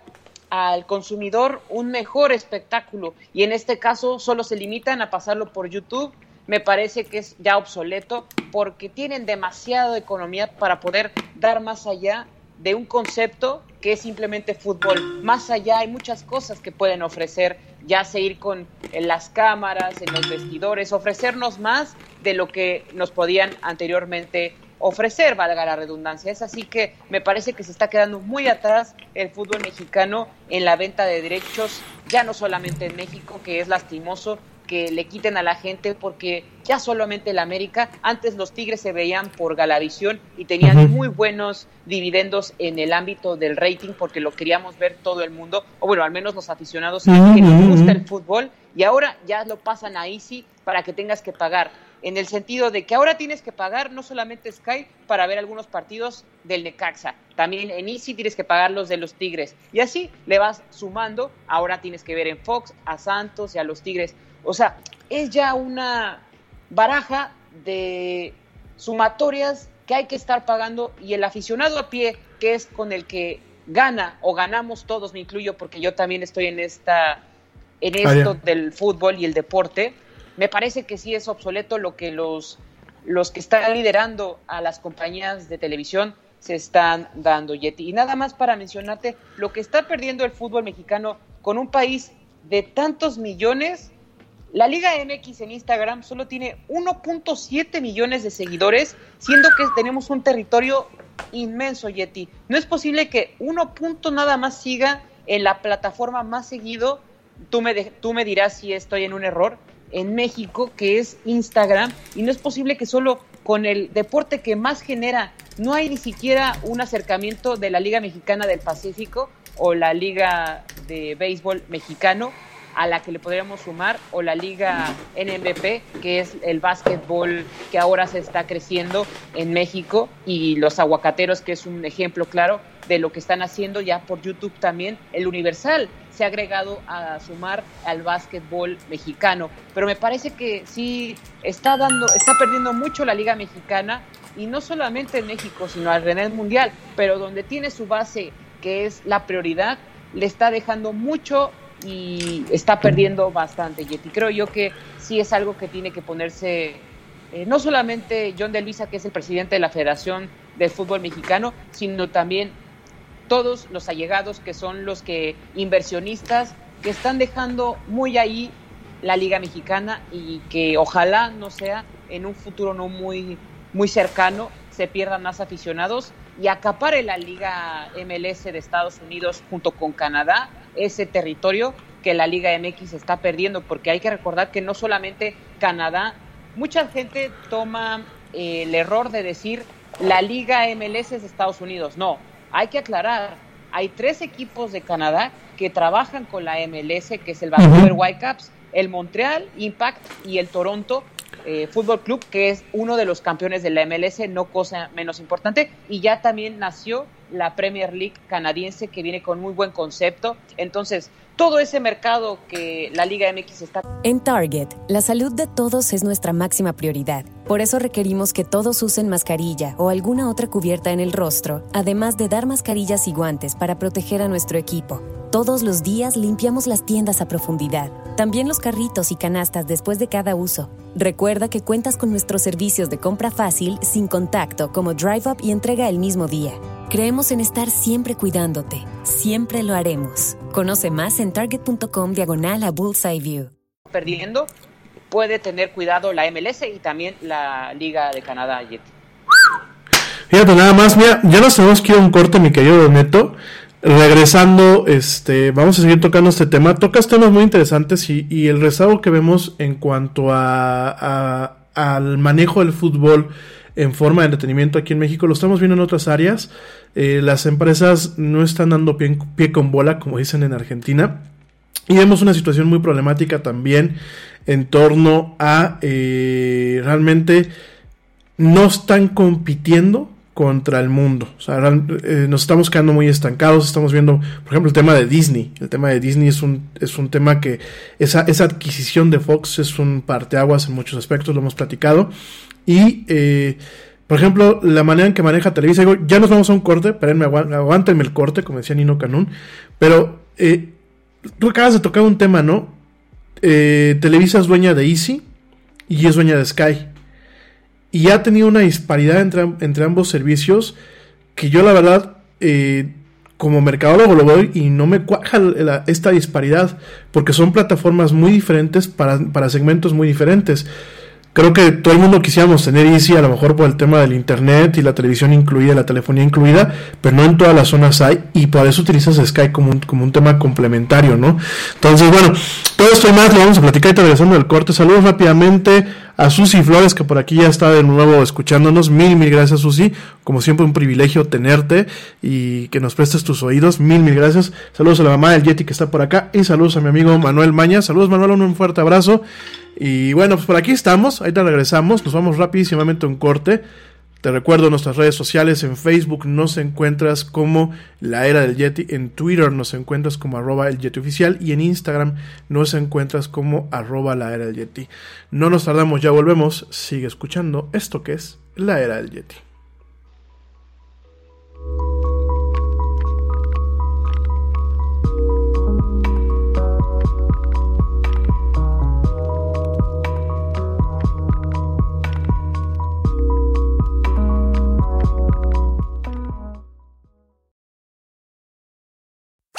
Speaker 2: al consumidor un mejor espectáculo y en este caso solo se limitan a pasarlo por YouTube. Me parece que es ya obsoleto porque tienen demasiada economía para poder dar más allá de un concepto que es simplemente fútbol. Más allá hay muchas cosas que pueden ofrecer, ya sea ir con en las cámaras, en los vestidores, ofrecernos más de lo que nos podían anteriormente ofrecer, valga la redundancia. Es así que me parece que se está quedando muy atrás el fútbol mexicano en la venta de derechos, ya no solamente en México, que es lastimoso que le quiten a la gente porque ya solamente el América, antes los Tigres se veían por Galavisión y tenían muy buenos dividendos en el ámbito del rating porque lo queríamos ver todo el mundo, o bueno, al menos los aficionados que nos
Speaker 4: ujú,
Speaker 2: gusta el fútbol y ahora ya lo pasan a Easy para que tengas que pagar. En el sentido de que ahora tienes que pagar no solamente Sky para ver algunos partidos del Necaxa, también en Easy tienes que pagar los de los Tigres. Y así le vas sumando, ahora tienes que ver en Fox a Santos y a los Tigres. O sea, es ya una baraja de sumatorias que hay que estar pagando y el aficionado a pie, que es con el que gana o ganamos todos, me incluyo porque yo también estoy en esta en
Speaker 4: Ah,
Speaker 2: esto del fútbol y el deporte, me parece que sí es obsoleto lo que los, los que están liderando a las compañías de televisión se están dando, Yeti. Y nada más para mencionarte lo que está perdiendo el fútbol mexicano con un país de tantos millones. La Liga MX en Instagram solo tiene 1.7 millones de seguidores, siendo que tenemos un territorio inmenso, Yeti. No es posible que 1 punto nada más siga en la plataforma más seguido. Tú me, tú me dirás si estoy en un error. En México, que es Instagram, y no es posible que solo con el deporte que más genera, no hay ni siquiera un acercamiento de la Liga Mexicana del Pacífico o la Liga de Béisbol Mexicano a la que le podríamos sumar, o la Liga NMP, que es el básquetbol que ahora se está creciendo en México, y los aguacateros, que es un ejemplo claro de lo que están haciendo ya por YouTube también. El Universal se ha agregado a sumar al básquetbol mexicano, pero me parece que sí está dando, está perdiendo mucho la Liga Mexicana y no solamente en México, sino alrededor del mundial, pero donde tiene su base, que es la prioridad, le está dejando mucho y está perdiendo bastante. Y creo yo que sí es algo que tiene que ponerse, eh, no solamente John de Luisa, que es el presidente de la Federación del Fútbol Mexicano, sino también todos los allegados que son los que inversionistas que están dejando muy ahí la Liga Mexicana y que ojalá no sea en un futuro no muy muy cercano se pierdan más aficionados y acapare la Liga MLS de Estados Unidos junto con Canadá ese territorio que la Liga MX está perdiendo, porque hay que recordar que no solamente Canadá, mucha gente toma el error de decir la Liga MLS es Estados Unidos. No, hay que aclarar, hay tres equipos de Canadá que trabajan con la MLS, que es el Vancouver Whitecaps, el Montreal Impact y el Toronto eh, Fútbol Club, que es uno de los campeones de la MLS, no cosa menos importante, y ya también nació la Premier League canadiense que viene con muy buen concepto. Entonces, todo ese mercado que la Liga MX está...
Speaker 5: En Target, la salud de todos es nuestra máxima prioridad. Por eso requerimos que todos usen mascarilla o alguna otra cubierta en el rostro, además de dar mascarillas y guantes para proteger a nuestro equipo. Todos los días limpiamos las tiendas a profundidad, también los carritos y canastas después de cada uso. Recuerda que cuentas con nuestros servicios de compra fácil, sin contacto, como Drive Up y entrega el mismo día. Creemos en estar siempre cuidándote. Siempre lo haremos. Conoce más en target.com diagonal a Bullseye View.
Speaker 2: Perdiendo, puede tener cuidado la MLS y también la Liga de Canadá,
Speaker 1: Fíjate, nada más, mira, ya nos tenemos que ir a un corte, mi querido Neto regresando, este, vamos a seguir tocando este tema. Tocas temas muy interesantes y, y el rezago que vemos en cuanto a, al manejo del fútbol en forma de entretenimiento aquí en México lo estamos viendo en otras áreas. Eh, las empresas no están dando pie, con bola, como dicen en Argentina. Y vemos una situación muy problemática también en torno a eh, realmente no están compitiendo contra el mundo. O sea, eh, nos estamos quedando muy estancados. Estamos viendo, por ejemplo, el tema de Disney. El tema de Disney es un, es un tema que esa, esa adquisición de Fox es un parteaguas en muchos aspectos, lo hemos platicado. Y, eh, por ejemplo, la manera en que maneja Televisa, ya nos vamos a un corte, espérenme, aguántenme el corte, como decía Nino Canún. Pero eh, tú acabas de tocar un tema, ¿no? Televisa es dueña de Easy y es dueña de Sky y ha tenido una disparidad entre, entre ambos servicios que yo la verdad eh, como mercadólogo lo veo y no me cuaja esta disparidad porque son plataformas muy diferentes para, para segmentos muy diferentes creo que todo el mundo quisiéramos tener Easy, a lo mejor por el tema del internet y la televisión incluida, la telefonía incluida, pero no en todas las zonas hay, y por eso utilizas Sky como un, como un tema complementario, ¿no? Entonces, bueno, todo esto y más lo vamos a platicar y regresando del corte. Saludos rápidamente a Susi Flores, que por aquí ya está de nuevo escuchándonos. Mil, mil gracias, Susi. Como siempre, un privilegio tenerte y que nos prestes tus oídos. Mil, mil gracias. Saludos a la mamá del Yeti que está por acá y saludos a mi amigo Manuel Maña. Saludos, Manuel, un fuerte abrazo. Y bueno, pues por aquí estamos, ahorita regresamos, nos vamos rapidísimamente a un corte. Te recuerdo nuestras redes sociales, en Facebook nos encuentras como La Era del Yeti, en Twitter nos encuentras como arroba el Yeti oficial y en Instagram nos encuentras como arroba La Era del Yeti. No nos tardamos, ya volvemos, sigue escuchando esto que es La Era del Yeti.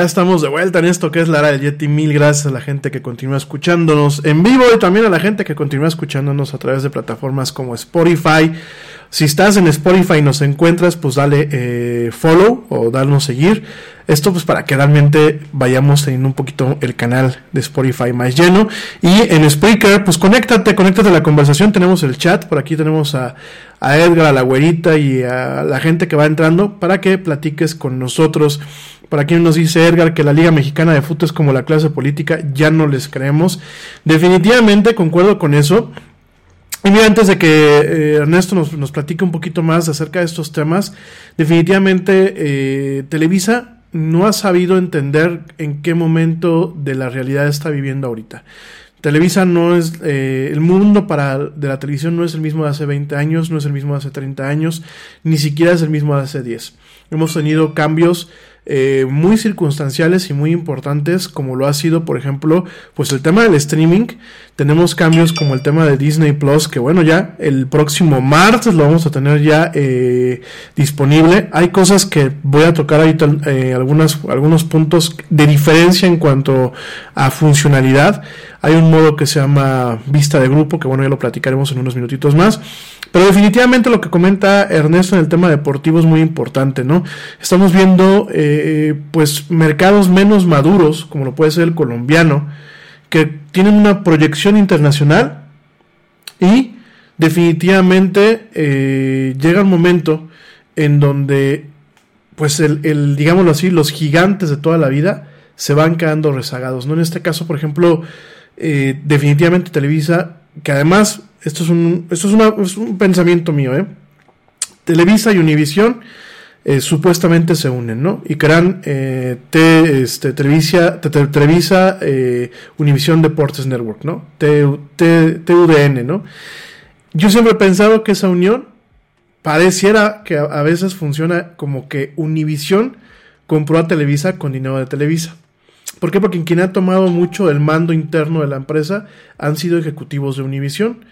Speaker 1: Ya estamos de vuelta en esto que es la era del Yeti. Mil gracias a la gente que continúa escuchándonos en vivo y también a la gente que continúa escuchándonos a través de plataformas como Spotify. Si estás en Spotify y nos encuentras, pues dale eh, follow o darnos seguir. Esto pues para que realmente vayamos teniendo un poquito el canal de Spotify más lleno. Y en Spreaker, pues conéctate, conéctate a la conversación. Tenemos el chat, por aquí tenemos a, a Edgar, a la güerita y a la gente que va entrando para que platiques con nosotros. Para quien nos dice Edgar que la Liga Mexicana de Fútbol es como la clase política, ya no les creemos. Definitivamente concuerdo con eso. Y mira, antes de que eh, Ernesto nos, nos, platique un poquito más acerca de estos temas, definitivamente eh, Televisa no ha sabido entender en qué momento de la realidad está viviendo ahorita. Televisa no es, eh, el mundo para, de la televisión no es el mismo de hace 20 años, no es el mismo de hace 30 años, ni siquiera es el mismo de hace 10. Hemos tenido cambios eh, muy circunstanciales y muy importantes, como lo ha sido, por ejemplo, pues el tema del streaming. Tenemos cambios como el tema de Disney Plus, que bueno, ya el próximo martes lo vamos a tener ya eh, disponible. Hay cosas que voy a tocar ahorita, eh, algunas, algunos puntos de diferencia en cuanto a funcionalidad. Hay un modo que se llama vista de grupo, que bueno, ya lo platicaremos en unos minutitos más. Pero definitivamente lo que comenta Ernesto en el tema deportivo es muy importante, ¿no? Estamos viendo, eh, pues, mercados menos maduros, como lo puede ser el colombiano, que tienen una proyección internacional y definitivamente eh, llega un momento en donde, pues, el, el, digámoslo así, los gigantes de toda la vida se van quedando rezagados, ¿no? En este caso, por ejemplo, eh, definitivamente Televisa, que además esto es un, esto es, un pensamiento mío, ¿eh? Televisa y Univisión eh, supuestamente se unen, ¿no? Y crean eh, te, este, Televisa, te, te, Televisa Deportes Network, ¿no? TUDN, ¿no? Yo siempre he pensado que esa unión pareciera que a, a veces funciona como que Univisión compró a Televisa con dinero de Televisa. ¿Por qué? Porque quien ha tomado mucho del mando interno de la empresa han sido ejecutivos de Univision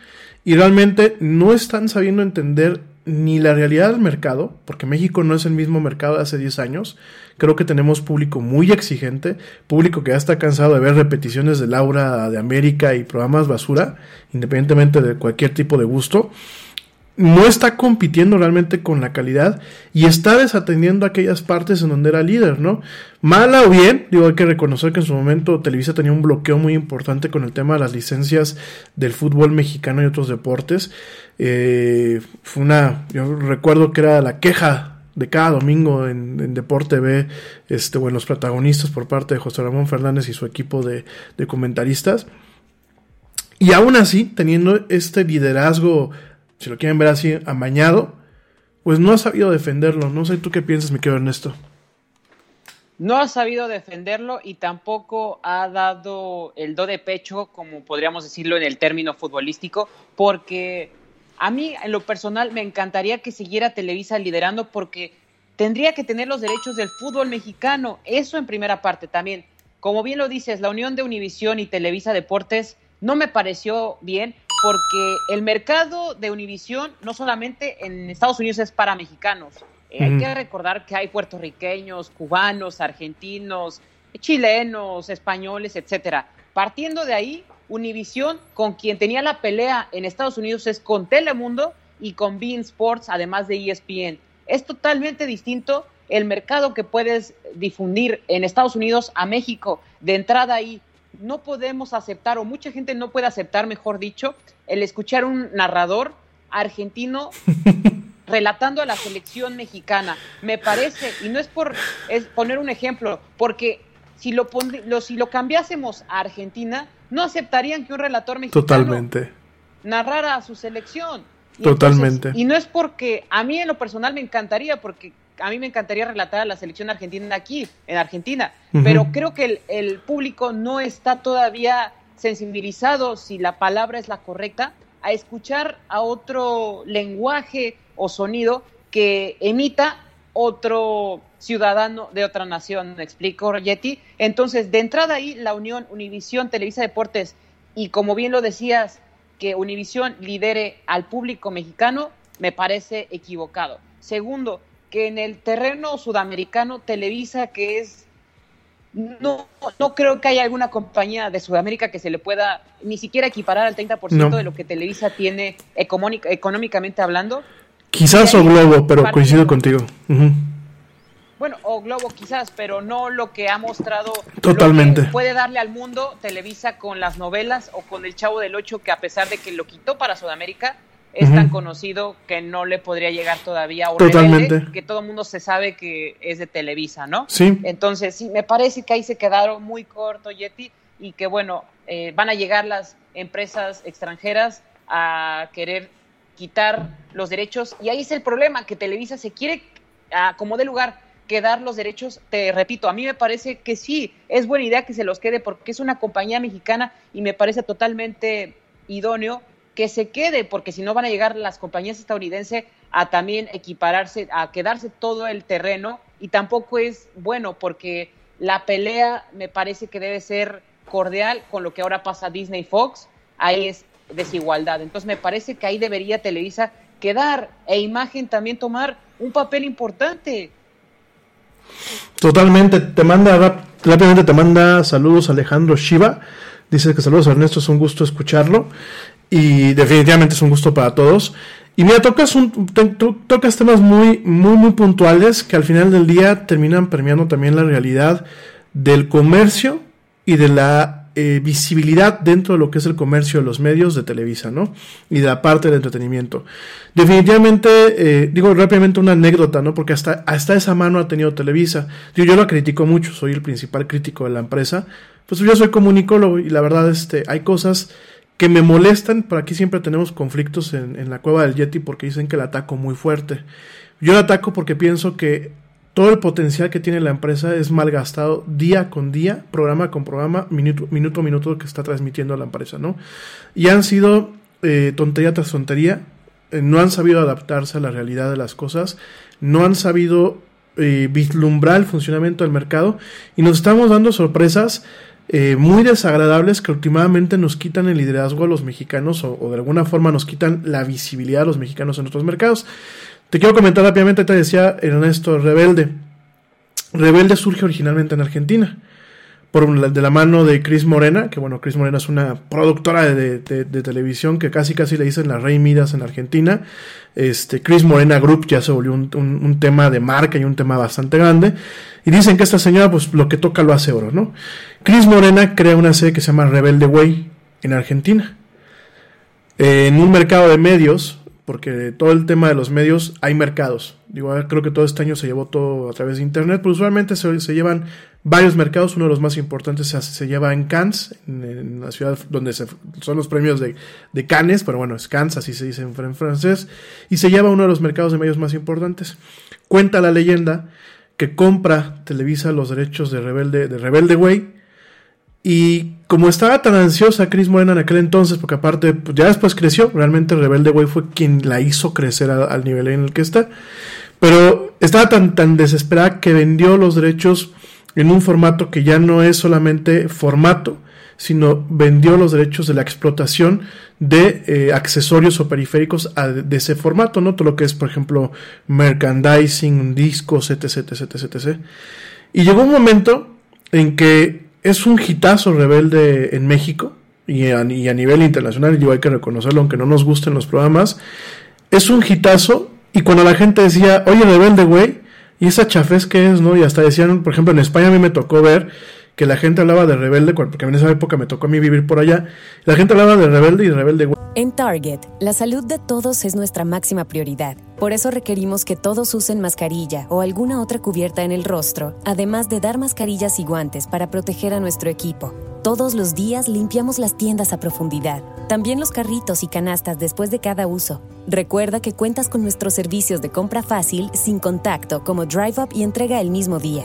Speaker 1: y realmente no están sabiendo entender ni la realidad del mercado, porque México no es el mismo mercado de hace 10 años. Creo que tenemos público muy exigente, público que ya está cansado de ver repeticiones de Laura de América y programas basura, independientemente de cualquier tipo de gusto no está compitiendo realmente con la calidad y está desatendiendo aquellas partes en donde era líder, ¿no? Mala o bien, digo, hay que reconocer que en su momento Televisa tenía un bloqueo muy importante con el tema de las licencias del fútbol mexicano y otros deportes. Eh, fue una, yo recuerdo que era la queja de cada domingo en, en, Deporte B, este, bueno, los protagonistas por parte de José Ramón Fernández y su equipo de, de comentaristas. Y aún así, teniendo este liderazgo si lo quieren ver así, amañado, pues no ha sabido defenderlo. No sé tú qué piensas, mi querido Ernesto.
Speaker 2: No ha sabido defenderlo y tampoco ha dado el do de pecho, como podríamos decirlo en el término futbolístico, porque a mí en lo personal me encantaría que siguiera Televisa liderando porque tendría que tener los derechos del fútbol mexicano. Eso en primera parte también. Como bien lo dices, la unión de Univisión y Televisa Deportes no me pareció bien porque el mercado de Univisión no solamente en Estados Unidos es para mexicanos. Eh, mm. Hay que recordar que hay puertorriqueños, cubanos, argentinos, chilenos, españoles, etcétera. Partiendo de ahí, Univisión, con quien tenía la pelea en Estados Unidos, es con Telemundo y con Bean Sports, además de ESPN. Es totalmente distinto el mercado que puedes difundir en Estados Unidos a México de entrada ahí. No podemos aceptar, o mucha gente no puede aceptar, mejor dicho, el escuchar un narrador argentino <laughs> relatando a la selección mexicana. Me parece, y no es por es poner un ejemplo, porque si lo, lo, si lo cambiásemos a Argentina, no aceptarían que un relator mexicano
Speaker 1: Totalmente.
Speaker 2: narrara a su selección.
Speaker 1: Y Totalmente.
Speaker 2: y no es porque a mí en lo personal me encantaría, porque a mí me encantaría relatar a la selección argentina aquí, en Argentina, pero creo que el, el público no está todavía sensibilizado, si la palabra es la correcta, a escuchar a otro lenguaje o sonido que emita otro ciudadano de otra nación, ¿me explico, Yeti? Entonces, de entrada ahí, la unión Univisión, Televisa Deportes, y como bien lo decías, que Univisión lidere al público mexicano, me parece equivocado. Segundo, que en el terreno sudamericano, Televisa, que es no, no creo que haya alguna compañía de Sudamérica que se le pueda ni siquiera equiparar al 30% de lo que Televisa tiene económicamente hablando.
Speaker 1: Quizás o Globo, pero coincido contigo.
Speaker 2: Bueno, o Globo quizás, pero no lo que ha mostrado.
Speaker 1: Totalmente.
Speaker 2: puede darle al mundo Televisa con las novelas o con El Chavo del Ocho, que a pesar de que lo quitó para Sudamérica, es tan conocido que no le podría llegar todavía
Speaker 1: o Totalmente.
Speaker 2: que todo el mundo se sabe que es de Televisa, ¿no?
Speaker 1: Sí.
Speaker 2: Entonces, sí, me parece que ahí se quedaron muy corto, Yeti, y que bueno, eh, van a llegar las empresas extranjeras a querer quitar los derechos, y ahí es el problema, que Televisa se quiere, a, como de lugar, quedar los derechos, te repito, a mí me parece que sí, es buena idea que se los quede porque es una compañía mexicana y me parece totalmente idóneo que se quede, porque si no van a llegar las compañías estadounidenses a también equipararse, a quedarse todo el terreno y tampoco es bueno porque la pelea me parece que debe ser cordial con lo que ahora pasa Disney Fox, ahí es desigualdad. Entonces me parece que ahí debería Televisa quedar e imagen también tomar un papel importante.
Speaker 1: Totalmente, te manda rápidamente te manda saludos Alejandro Shiva. Dice que saludos Ernesto, es un gusto escucharlo y definitivamente es un gusto para todos. Y mira, tocas, un, tocas temas muy, muy, muy puntuales que al final del día terminan permeando también la realidad del comercio y de la eh, visibilidad dentro de lo que es el comercio de los medios de Televisa, ¿no? Y de la parte del entretenimiento. Definitivamente, eh, digo rápidamente una anécdota, ¿no? Porque hasta, hasta esa mano ha tenido Televisa. Yo, lo critico mucho, soy el principal crítico de la empresa. Pues yo soy comunicólogo y la verdad, este, hay cosas que me molestan, por aquí siempre tenemos conflictos en, la cueva del Yeti porque dicen que la ataco muy fuerte. Yo la ataco porque pienso que todo el potencial que tiene la empresa es malgastado día con día, programa con programa, minuto, minuto a minuto que está transmitiendo la empresa, ¿no? Y han sido eh, tontería tras tontería, eh, no han sabido adaptarse a la realidad de las cosas, no han sabido eh, vislumbrar el funcionamiento del mercado y nos estamos dando sorpresas eh, muy desagradables que últimamente nos quitan el liderazgo a los mexicanos o, de alguna forma nos quitan la visibilidad a los mexicanos en otros mercados. Te quiero comentar rápidamente, te decía Ernesto Rebelde. Rebelde surge originalmente en Argentina por de la mano de Chris Morena, que bueno, Chris Morena es una productora de, televisión que casi casi le dicen la Rey Midas en Argentina. Este, Chris Morena Group ya se volvió un, tema de marca y un tema bastante grande. Y dicen que esta señora, pues lo que toca lo hace oro, ¿no? Chris Morena crea una serie que se llama Rebelde Way en Argentina. en un mercado de medios, porque todo el tema de los medios hay mercados. Digo, creo que todo este año se llevó todo a través de internet, pero usualmente se, se llevan varios mercados. Uno de los más importantes se, lleva en Cannes, en, la ciudad donde son los premios de, de, Cannes, pero bueno, es Cannes, así se dice en, francés, y se lleva uno de los mercados de medios más importantes. Cuenta la leyenda que compra Televisa los derechos de Rebelde, de Rebelde Way, y como estaba tan ansiosa Chris Morena en aquel entonces, porque aparte, pues ya después creció, realmente Rebelde Way fue quien la hizo crecer al nivel en el que está, pero estaba tan, tan desesperada que vendió los derechos en un formato que ya no es solamente formato, sino vendió los derechos de la explotación de eh, accesorios o periféricos de ese formato, ¿no? Todo lo que es, por ejemplo, merchandising, discos, etc, etc, etc, Y llegó un momento en que es un hitazo rebelde en México y a, a nivel internacional, y hay que reconocerlo, aunque no nos gusten los programas, es un hitazo y cuando la gente decía, oye, rebelde, güey, y esa chafez que es, ¿no? Y hasta decían, por ejemplo, en España a mí me tocó ver que la gente hablaba de rebelde, porque en esa época me tocó a mí vivir por allá, la gente hablaba de rebelde y rebelde.
Speaker 5: En Target, la salud de todos es nuestra máxima prioridad. Por eso requerimos que todos usen mascarilla o alguna otra cubierta en el rostro, además de dar mascarillas y guantes para proteger a nuestro equipo. Todos los días limpiamos las tiendas a profundidad, también los carritos y canastas después de cada uso. Recuerda que cuentas con nuestros servicios de compra fácil, sin contacto, como Drive Up y entrega el mismo día.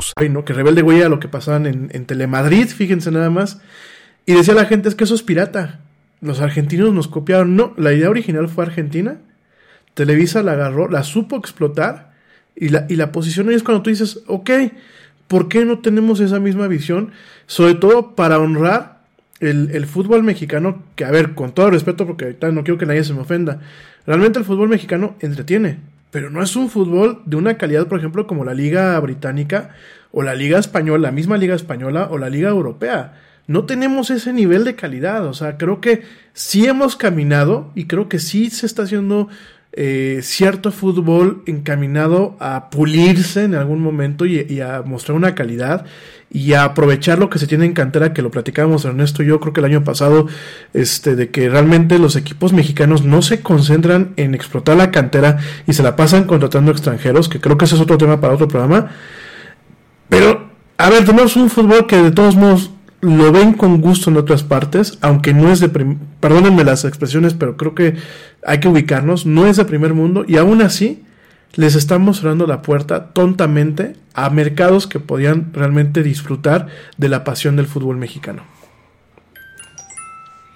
Speaker 1: Ay, ¿no? Que Rebelde Güey a lo que pasaban en, Telemadrid, fíjense nada más. Y decía la gente, es que eso es pirata. Los argentinos nos copiaron. No, la idea original fue argentina. Televisa la agarró, la supo explotar y la, y la posición es cuando tú dices, ok, ¿por qué no tenemos esa misma visión? Sobre todo para honrar el, el fútbol mexicano, que a ver, con todo respeto, porque ahorita no quiero que nadie se me ofenda, realmente el fútbol mexicano entretiene, pero no es un fútbol de una calidad, por ejemplo, como la Liga Británica o la Liga Española, la misma Liga Española o la Liga Europea. No tenemos ese nivel de calidad, o sea, creo que sí hemos caminado y creo que sí se está haciendo eh, cierto fútbol encaminado a pulirse en algún momento y, y, a mostrar una calidad y a aprovechar lo que se tiene en cantera, que lo platicábamos Ernesto y yo creo que el año pasado, este, de que realmente los equipos mexicanos no se concentran en explotar la cantera y se la pasan contratando extranjeros, que creo que ese es otro tema para otro programa. Pero, a ver, tenemos un fútbol que de todos modos lo ven con gusto en otras partes, aunque no es de, perdónenme las expresiones, pero creo que hay que ubicarnos, no es de primer mundo y aún así les estamos cerrando la puerta tontamente a mercados que podían realmente disfrutar de la pasión del fútbol mexicano.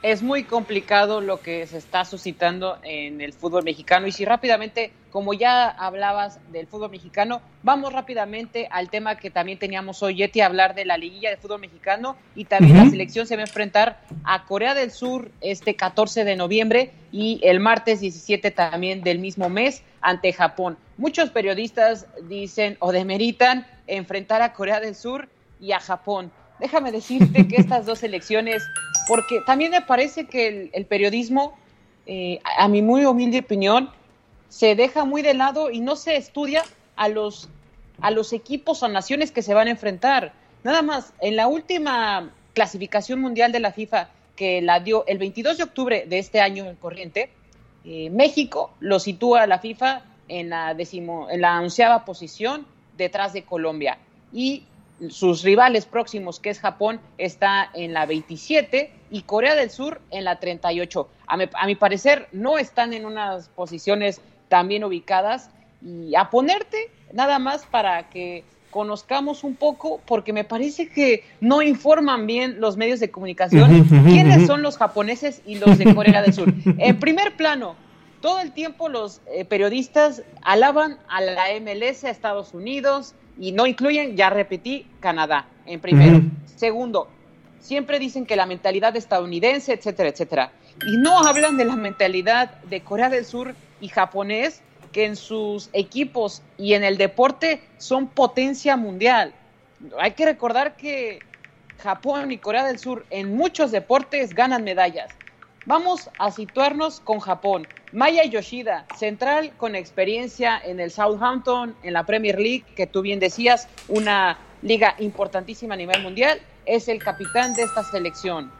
Speaker 2: Es muy complicado lo que se está suscitando en el fútbol mexicano y si rápidamente, como ya hablabas del fútbol mexicano, vamos rápidamente al tema que también teníamos hoy, Yeti, hablar de la liguilla de fútbol mexicano y también uh -huh. la selección se va a enfrentar a Corea del Sur este 14 de noviembre y el martes 17 también del mismo mes ante Japón. Muchos periodistas dicen o demeritan enfrentar a Corea del Sur y a Japón. Déjame decirte que estas dos selecciones, porque también me parece que el, periodismo, eh, a mi muy humilde opinión, se deja muy de lado y no se estudia a los, a los equipos o naciones que se van a enfrentar. Nada más, en la última clasificación mundial de la FIFA que la dio el 22 de octubre de este año en corriente, eh, México lo sitúa a la FIFA en la, decimo, en la onceava posición detrás de Colombia. Y sus rivales próximos, que es Japón, está en la 27 y Corea del Sur en la 38. A mi, a mi parecer, no están en unas posiciones tan bien ubicadas. Y a ponerte nada más para que conozcamos un poco, porque me parece que no informan bien los medios de comunicación quiénes son los japoneses y los de Corea del Sur. <laughs> En primer plano, todo el tiempo los eh, periodistas alaban a la MLS, a Estados Unidos, y no incluyen, ya repetí, Canadá en primero. Uh -huh. Segundo, siempre dicen que la mentalidad estadounidense, etcétera, etcétera. Y no hablan de la mentalidad de Corea del Sur y japonés, que en sus equipos y en el deporte son potencia mundial. Hay que recordar que Japón y Corea del Sur en muchos deportes ganan medallas. Vamos a situarnos con Japón. Maya Yoshida, central con experiencia en el Southampton, en la Premier League, que tú bien decías, una liga importantísima a nivel mundial, es el capitán de esta selección.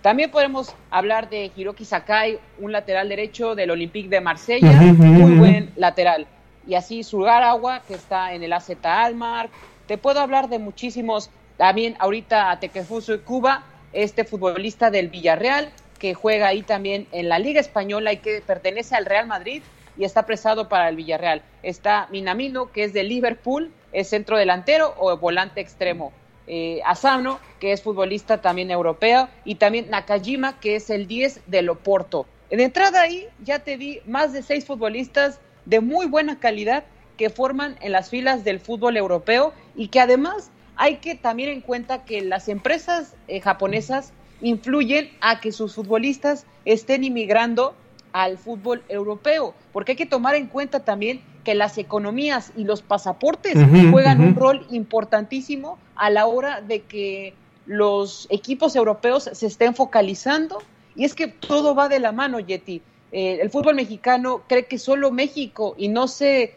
Speaker 2: También podemos hablar de Hiroki Sakai, un lateral derecho del Olympique de Marsella, muy buen lateral. Y así Sugarawa, que está en el AZ Almar. Te puedo hablar de muchísimos. También ahorita a Tekefusu Cuba, este futbolista del Villarreal, que juega ahí también en la Liga Española y que pertenece al Real Madrid y está prestado para el Villarreal. Está Minamino, que es de Liverpool, es centro delantero o volante extremo. eh, Asano, que es futbolista también europeo, y también Nakajima, que es el 10 del Oporto. De entrada ahí ya te di más de seis futbolistas de muy buena calidad que forman en las filas del fútbol europeo y que además hay que también en cuenta que las empresas eh, japonesas influyen a que sus futbolistas estén inmigrando al fútbol europeo, porque hay que tomar en cuenta también que las economías y los pasaportes juegan un rol importantísimo a la hora de que los equipos europeos se estén focalizando. Y es que todo va de la mano, Yeti. Eh, el fútbol mexicano cree que solo México y no se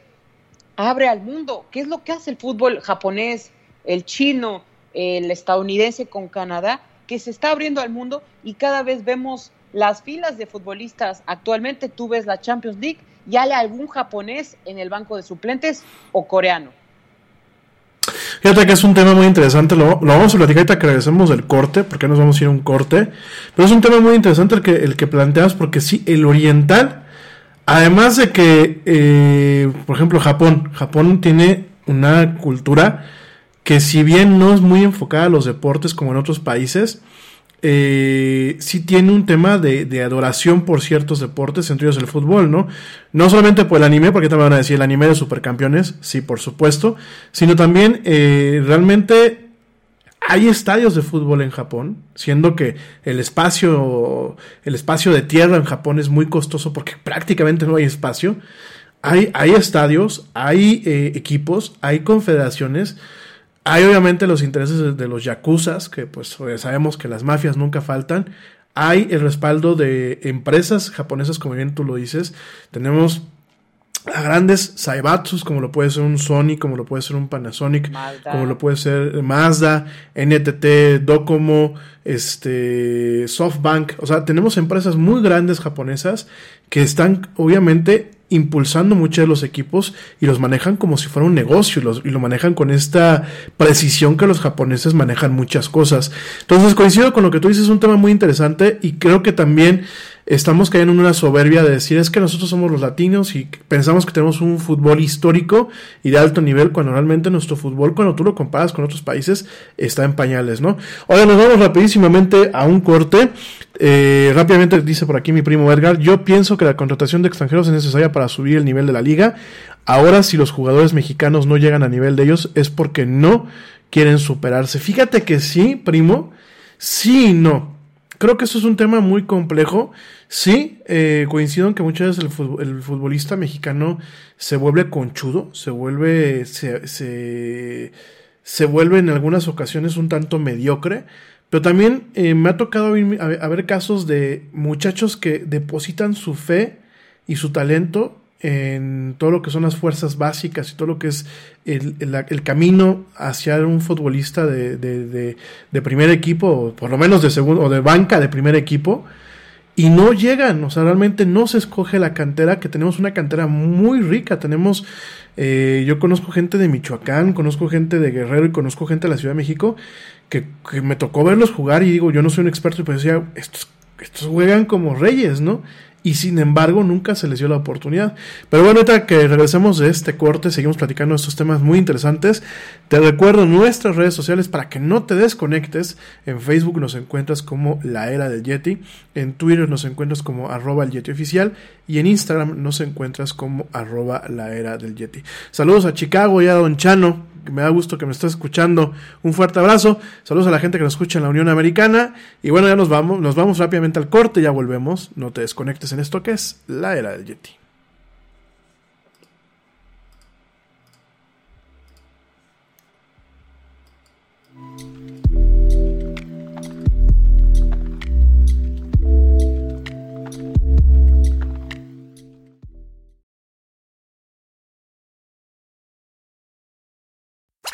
Speaker 2: abre al mundo. ¿Qué es lo que hace el fútbol japonés, el chino, el estadounidense con Canadá? Que se está abriendo al mundo y cada vez vemos las filas de futbolistas. Actualmente tú ves la Champions League y hay algún japonés en el banco de suplentes o coreano.
Speaker 1: Fíjate que es un tema muy interesante, lo, vamos a platicar ahorita que regresemos del corte, porque nos vamos a ir a un corte, pero es un tema muy interesante el que, el que planteas, porque sí, el oriental, además de que, eh, por ejemplo, Japón, Japón tiene una cultura que si bien no es muy enfocada a los deportes como en otros países, eh, sí tiene un tema de, adoración por ciertos deportes, entre ellos el fútbol, ¿no? No solamente por el anime, porque también van a decir el anime de supercampeones, sí, por supuesto, sino también eh, realmente hay estadios de fútbol en Japón, siendo que el espacio, el espacio de tierra en Japón es muy costoso porque prácticamente no hay espacio. Hay, hay estadios, hay eh, equipos, hay confederaciones, hay obviamente los intereses de, los yakuzas, que pues eh, sabemos que las mafias nunca faltan. Hay el respaldo de empresas japonesas, como bien tú lo dices. Tenemos a grandes Saibatsus, como lo puede ser un Sony, como lo puede ser un Panasonic,
Speaker 2: Mazda.
Speaker 1: como lo puede ser Mazda, NTT, Docomo, este, SoftBank. O sea, tenemos empresas muy grandes japonesas que están obviamente impulsando muchos de los equipos y los manejan como si fuera un negocio y, los- y lo manejan con esta precisión que los japoneses manejan muchas cosas. Entonces coincido con lo que tú dices, es un tema muy interesante y creo que también estamos cayendo en una soberbia de decir es que nosotros somos los latinos y pensamos que tenemos un fútbol histórico y de alto nivel cuando realmente nuestro fútbol cuando tú lo comparas con otros países está en pañales, ¿no? Ahora nos vamos rapidísimamente a un corte. Eh, rápidamente dice por aquí mi primo Edgar, yo pienso que la contratación de extranjeros es necesaria para subir el nivel de la liga. Ahora si los jugadores mexicanos no llegan a nivel de ellos es porque no quieren superarse. Fíjate que sí, primo, sí y no. Creo que eso es un tema muy complejo. Sí, eh, coincido en que muchas veces el, futbol- el futbolista mexicano se vuelve conchudo, se vuelve, se, se, se vuelve en algunas ocasiones un tanto mediocre. Pero también eh, me ha tocado a a ver casos de muchachos que depositan su fe y su talento en todo lo que son las fuerzas básicas y todo lo que es el, el- camino hacia un futbolista de, de- de- de primer equipo, o por lo menos de segundo, o de banca de primer equipo, y no llegan, o sea, realmente no se escoge la cantera, que tenemos una cantera muy rica, tenemos, eh, yo conozco gente de Michoacán, conozco gente de Guerrero y conozco gente de la Ciudad de México, que, que me tocó verlos jugar y digo, yo no soy un experto, pero decía, estos juegan como reyes, ¿no? Y sin embargo, nunca se les dio la oportunidad. Pero bueno, ahorita que regresemos de este corte, seguimos platicando de estos temas muy interesantes. Te recuerdo nuestras redes sociales para que no te desconectes. En Facebook nos encuentras como La Era del Yeti. En Twitter nos encuentras como arroba el Yeti oficial. Y en Instagram nos encuentras como arroba La Era del Yeti. Saludos a Chicago y a Don Chano. Me da gusto que me estés escuchando. Un fuerte abrazo. Saludos a la gente que nos escucha en la Unión Americana. Y bueno, ya nos vamos, nos vamos rápidamente al corte. Ya volvemos. No te desconectes en esto que es La Era del Yeti.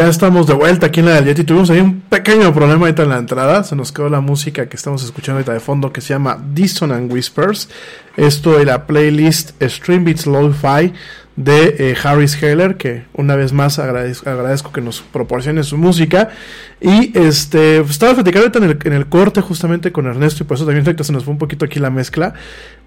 Speaker 1: Ya estamos de vuelta aquí en la del Yeti. Tuvimos ahí un pequeño problema ahorita en la entrada. Se nos quedó la música que estamos escuchando ahorita de fondo que se llama Dissonant Whispers. Esto de la playlist Stream Beats Lo-Fi de eh, Harris Heller, que una vez más agradezco, que nos proporcione su música. Y este, estaba platicando en el, en el, corte justamente con Ernesto, y por eso también se nos fue un poquito aquí la mezcla.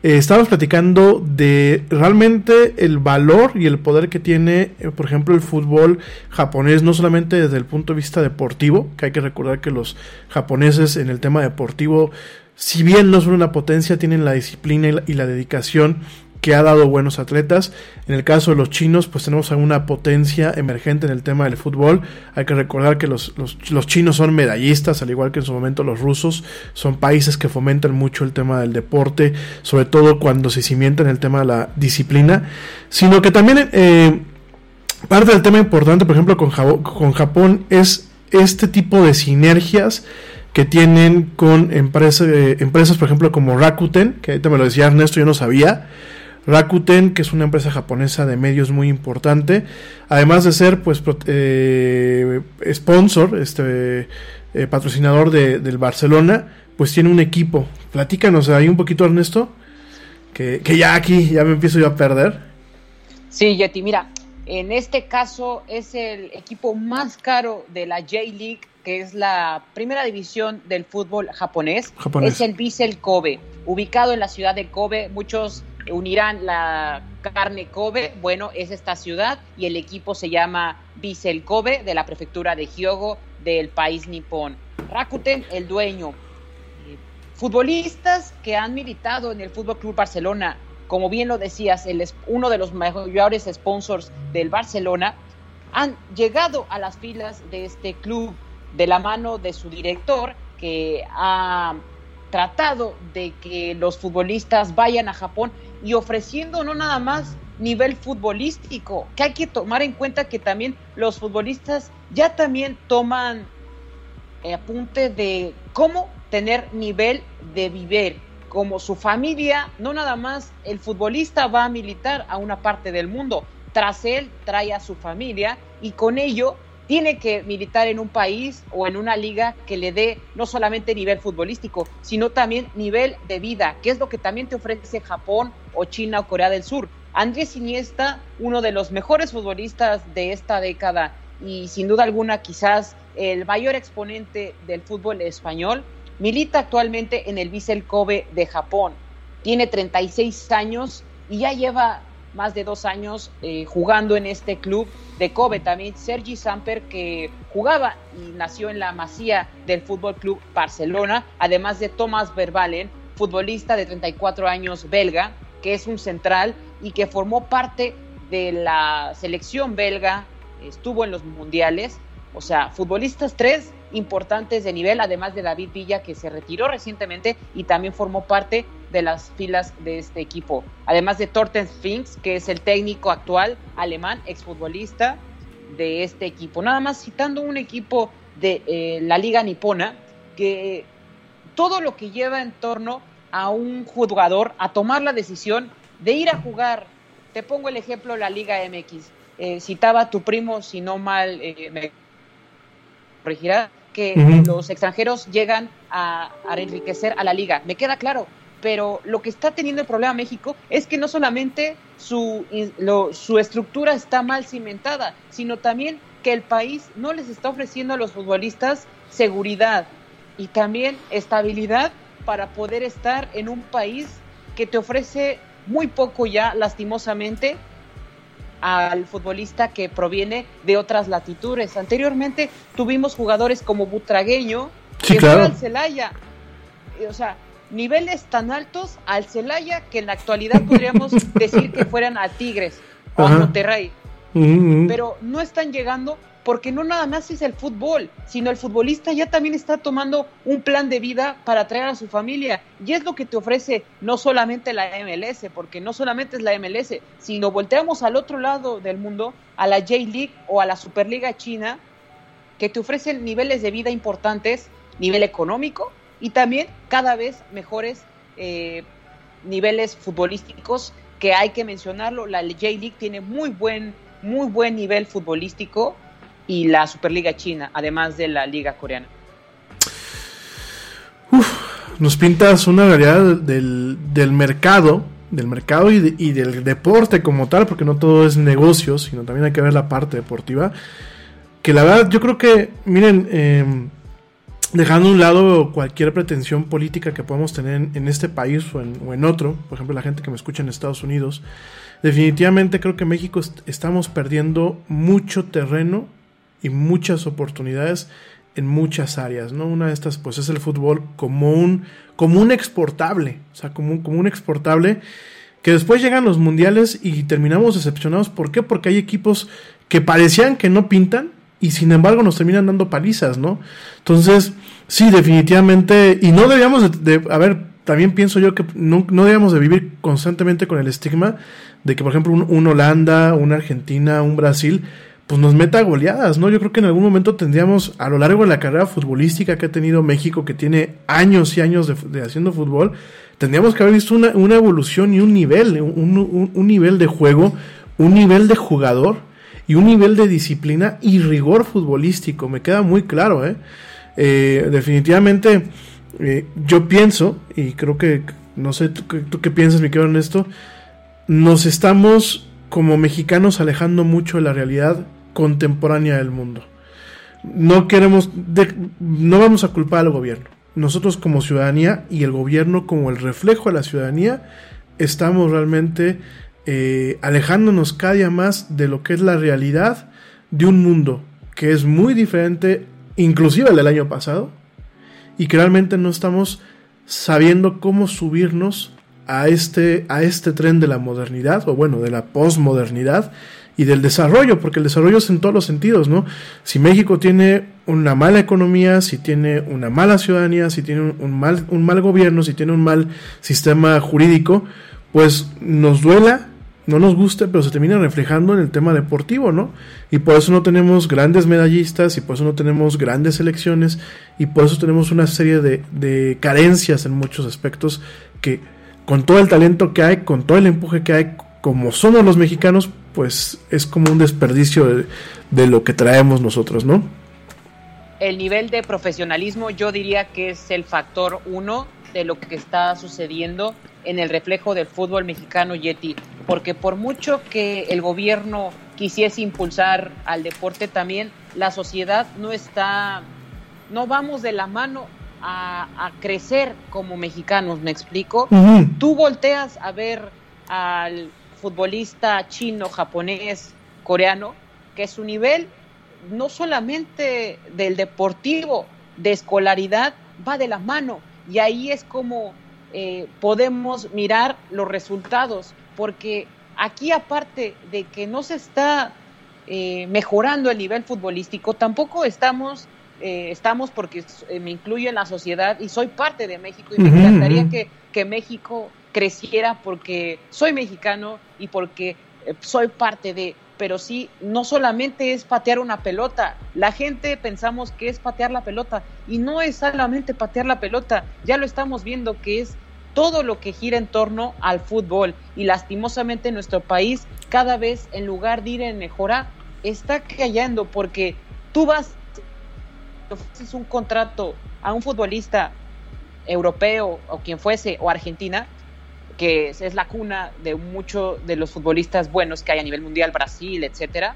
Speaker 1: Eh, estábamos platicando de realmente el valor y el poder que tiene, eh, por ejemplo, el fútbol japonés, no solamente desde el punto de vista deportivo, que hay que recordar que los japoneses en el tema deportivo, si bien no son una potencia, tienen la disciplina y la, dedicación que ha dado buenos atletas. En el caso de los chinos, pues tenemos una potencia emergente en el tema del fútbol. Hay que recordar que los, los, los, chinos son medallistas, al igual que en su momento los rusos. Son países que fomentan mucho el tema del deporte, sobre todo cuando se cimienta en el tema de la disciplina. Sino que también eh, parte del tema importante, por ejemplo, con, con Japón es este tipo de sinergias que tienen con empresas, por ejemplo, como Rakuten, que ahorita me lo decía Ernesto, yo no sabía. Rakuten, que es una empresa japonesa de medios muy importante, además de ser pues eh, sponsor, este eh, patrocinador de, del Barcelona, pues tiene un equipo. Platícanos ahí un poquito, Ernesto, que, que ya aquí ya me empiezo yo a perder.
Speaker 2: Sí, Yeti, mira, en este caso es el equipo más caro de la J-League, que es la primera división del fútbol japonés. japonés. Es el Vissel Kobe, ubicado en la ciudad de Kobe. Muchos unirán la carne Kobe, bueno, es esta ciudad y el equipo se llama Bissell Kobe de la prefectura de Hyogo del país nipón. Rakuten, el dueño. Eh, futbolistas que han militado en el Fútbol Club Barcelona, como bien lo decías, es uno de los mayores sponsors del Barcelona, han llegado a las filas de este club de la mano de su director, que ha tratado de que los futbolistas vayan a Japón y ofreciendo no nada más nivel futbolístico, que hay que tomar en cuenta que también los futbolistas ya también toman apunte de cómo tener nivel de vivir, como su familia, no nada más el futbolista va a militar a una parte del mundo, tras él trae a su familia y con ello tiene que militar en un país o en una liga que le dé no solamente nivel futbolístico, sino también nivel de vida, que es lo que también te ofrece Japón o China o Corea del Sur. Andrés Iniesta, uno de los mejores futbolistas de esta década y sin duda alguna quizás el mayor exponente del fútbol español, milita actualmente en el Vissel Kobe de Japón. Tiene 36 años y ya lleva más de dos años eh, jugando en este club de Kobe. También Sergi Samper, que jugaba y nació en la masía del Fútbol Club Barcelona, además de Thomas Verbalen, futbolista de 34 años belga, que es un central y que formó parte de la selección belga, estuvo en los mundiales, o sea, futbolistas tres importantes de nivel, además de David Villa, que se retiró recientemente y también formó parte de las filas de este equipo. Además de Torten Finks, que es el técnico actual alemán, exfutbolista de este equipo. Nada más citando un equipo de eh, la Liga Nipona, que todo lo que lleva en torno a un jugador a tomar la decisión de ir a jugar. Te pongo el ejemplo la Liga MX. Eh, citaba tu primo, si no mal eh, me corregirá, que los extranjeros llegan a, a, enriquecer a la liga. Me queda claro, pero lo que está teniendo el problema México es que no solamente su, lo, su estructura está mal cimentada, sino también que el país no les está ofreciendo a los futbolistas seguridad y también estabilidad para poder estar en un país que te ofrece muy poco ya, lastimosamente, al futbolista que proviene de otras latitudes. Anteriormente tuvimos jugadores como Butragueño,
Speaker 1: Sí,
Speaker 2: que
Speaker 1: claro.
Speaker 2: fue al Celaya. O sea, niveles tan altos al Celaya que en la actualidad podríamos <laughs> decir que fueran a Tigres o a. Monterrey.
Speaker 1: Ujú, ujú.
Speaker 2: Pero no están llegando porque no nada más es el fútbol, sino el futbolista ya también está tomando un plan de vida para traer a su familia. Y es lo que te ofrece no solamente la MLS, porque no solamente es la MLS, sino volteamos al otro lado del mundo, a la J-League o a la Superliga China, que te ofrecen niveles de vida importantes, nivel económico y también cada vez mejores eh, niveles futbolísticos que hay que mencionarlo. La J-League tiene muy buen, muy buen nivel futbolístico y la Superliga China, además de la Liga Coreana.
Speaker 1: nos pintas una realidad del, del mercado, del mercado y, de- y del deporte como tal, porque no todo es negocio, sino también hay que ver la parte deportiva. Que la verdad, yo creo que, miren, eh, dejando a un lado cualquier pretensión política que podamos tener en, este país o en, otro, por ejemplo, la gente que me escucha en Estados Unidos, definitivamente creo que México est- estamos perdiendo mucho terreno y muchas oportunidades en muchas áreas, ¿no? Una de estas, pues, es el fútbol como un, como un exportable, o sea, como un, como un exportable que después llegan los mundiales y terminamos decepcionados. ¿Por qué? Porque hay equipos que parecían que no pintan y sin embargo nos terminan dando palizas, ¿no? Entonces, sí, definitivamente, y no debíamos de, a ver, también pienso yo que no, no debíamos de vivir constantemente con el estigma de que, por ejemplo, un, un Holanda, una Argentina, un Brasil, pues nos meta goleadas, ¿no? Yo creo que en algún momento tendríamos, a lo largo de la carrera futbolística que ha tenido México, que tiene años y años de, de haciendo fútbol, tendríamos que haber visto una, una evolución y un nivel, un, un- un nivel de juego, un nivel de jugador y un nivel de disciplina y rigor futbolístico. Me queda muy claro, ¿eh? Eh, definitivamente, eh, yo pienso, y creo que, no sé, ¿tú, qué- piensas, mi querido Ernesto? Nos estamos como mexicanos alejando mucho de la realidad contemporánea del mundo. No queremos, no vamos a culpar al gobierno. Nosotros como ciudadanía y el gobierno como el reflejo de la ciudadanía estamos realmente eh, alejándonos cada día más de lo que es la realidad de un mundo que es muy diferente, inclusive al del año pasado, y que realmente no estamos sabiendo cómo subirnos a este, a este tren de la modernidad, o bueno, de la posmodernidad y del desarrollo, porque el desarrollo es en todos los sentidos, ¿no? Si México tiene una mala economía, si tiene una mala ciudadanía, si tiene un, un mal, un mal gobierno, si tiene un mal sistema jurídico, pues nos duela, no nos guste, pero se termina reflejando en el tema deportivo, ¿no? Y por eso no tenemos grandes medallistas, y por eso no tenemos grandes selecciones, y por eso tenemos una serie de, de carencias en muchos aspectos que con todo el talento que hay, con todo el empuje que hay, como somos los mexicanos, pues es como un desperdicio de, de lo que traemos nosotros, ¿no?
Speaker 2: El nivel de profesionalismo yo diría que es el factor uno de lo que está sucediendo en el reflejo del fútbol mexicano Yeti, porque por mucho que el gobierno quisiese impulsar al deporte también, la sociedad no está, no vamos de la mano a, a crecer como mexicanos, ¿me explico? Tú volteas a ver al futbolista chino, japonés, coreano, que su nivel no solamente del deportivo, de escolaridad, va de la mano. Y ahí es como eh, podemos mirar los resultados, porque aquí aparte de que no se está eh, mejorando el nivel futbolístico, tampoco estamos, eh, estamos porque eh, me incluyo en la sociedad y soy parte de México y me encantaría que, que México creciera porque soy mexicano y porque soy parte de, pero sí, no solamente es patear una pelota, la gente pensamos que es patear la pelota y no es solamente patear la pelota, ya lo estamos viendo que es todo lo que gira en torno al fútbol. Y lastimosamente en nuestro país cada vez en lugar de ir en mejorar está cayendo porque tú vas ofreces un contrato a un futbolista europeo o quien fuese o Argentina que es, es la cuna de muchos de los futbolistas buenos que hay a nivel mundial, Brasil, etcétera.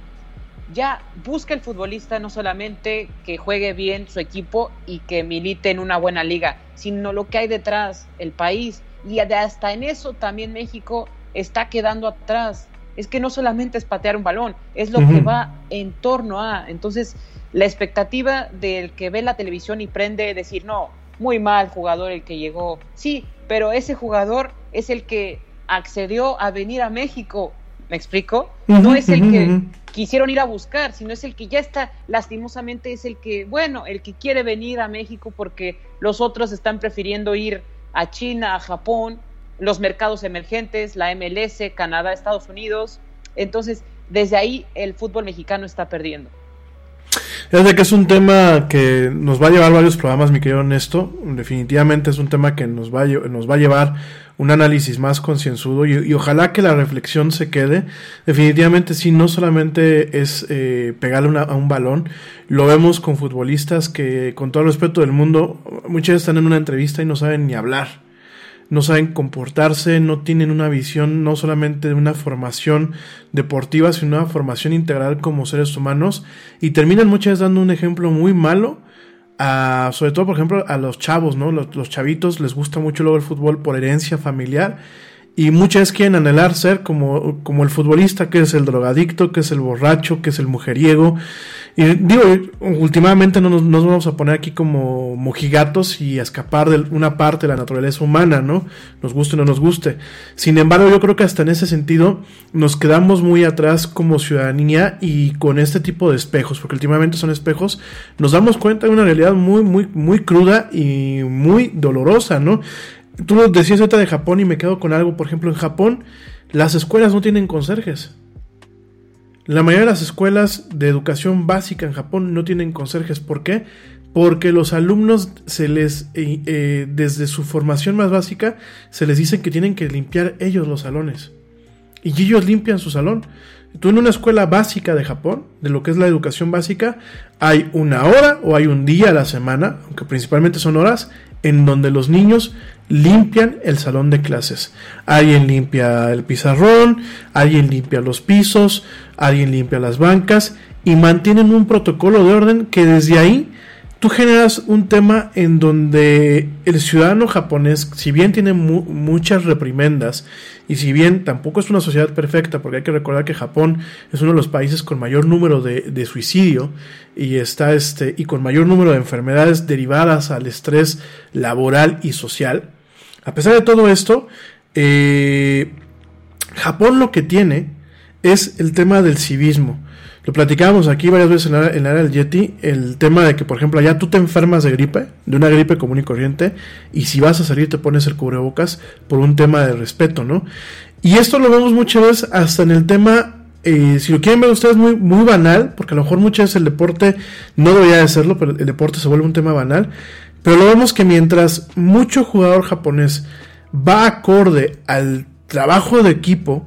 Speaker 2: ya busca el futbolista no solamente que juegue bien su equipo y que milite en una buena liga, sino lo que hay detrás, el país. Y hasta en eso también México está quedando atrás. Es que no solamente es patear un balón, es lo que va en torno a. Entonces, la expectativa del que ve la televisión y prende decir, no, muy mal jugador el que llegó. Sí, pero ese jugador es el que accedió a venir a México. ¿Me explico? no es el que quisieron ir a buscar, sino es el que ya está, lastimosamente es el que, bueno, el que quiere venir a México porque los otros están prefiriendo ir a China, a Japón, los mercados emergentes, la MLS, Canadá, Estados Unidos. Entonces, desde ahí el fútbol mexicano está perdiendo.
Speaker 1: Es que es un tema que nos va a llevar varios programas, mi querido Ernesto. Definitivamente es un tema que nos va a, nos va a llevar un análisis más concienzudo y, ojalá que la reflexión se quede. Definitivamente sí, no solamente es eh, pegarle a un balón, lo vemos con futbolistas que con todo el respeto del mundo, muchas veces están en una entrevista y no saben ni hablar no saben comportarse, no tienen una visión no solamente de una formación deportiva, sino una formación integral como seres humanos y terminan muchas veces dando un ejemplo muy malo. A, sobre todo, por ejemplo, a los chavos, ¿no? Los, los chavitos les gusta mucho luego el fútbol por herencia familiar y muchas quieren anhelar ser como, como el futbolista, que es el drogadicto, que es el borracho, que es el mujeriego. Y digo, últimamente no nos, vamos a poner aquí como mojigatos y a escapar de una parte de la naturaleza humana, ¿no? Nos guste o no nos guste. Sin embargo, yo creo que hasta en ese sentido nos quedamos muy atrás como ciudadanía y con este tipo de espejos, porque últimamente son espejos, nos damos cuenta de una realidad muy, muy, muy cruda y muy dolorosa, ¿no? Tú decías ahorita de Japón y me quedo con algo. Por ejemplo, en Japón las escuelas no tienen conserjes. La mayoría de las escuelas de educación básica en Japón no tienen conserjes. ¿Por qué? Porque los alumnos se les, eh, eh, desde su formación más básica, se les dice que tienen que limpiar ellos los salones. Y ellos limpian su salón. Tú en una escuela básica de Japón, de lo que es la educación básica, hay una hora o hay un día a la semana, aunque principalmente son horas, en donde los niños limpian el salón de clases. Alguien limpia el pizarrón, alguien limpia los pisos, alguien limpia las bancas y mantienen un protocolo de orden que desde ahí tú generas un tema en donde el ciudadano japonés, si bien tiene muchas reprimendas y si bien tampoco es una sociedad perfecta, porque hay que recordar que Japón es uno de los países con mayor número de, suicidio y está este y con mayor número de enfermedades derivadas al estrés laboral y social. A pesar de todo esto, eh, Japón lo que tiene es el tema del civismo. Lo platicábamos aquí varias veces en el, área del Yeti, el tema de que, por ejemplo, allá tú te enfermas de gripe, de una gripe común y corriente, y si vas a salir te pones el cubrebocas por un tema de respeto, ¿no? Y esto lo vemos muchas veces hasta en el tema, eh, si lo quieren ver ustedes, muy, muy banal, porque a lo mejor muchas veces el deporte no debería de serlo, pero el deporte se vuelve un tema banal. Pero lo vemos que mientras mucho jugador japonés va acorde al trabajo de equipo,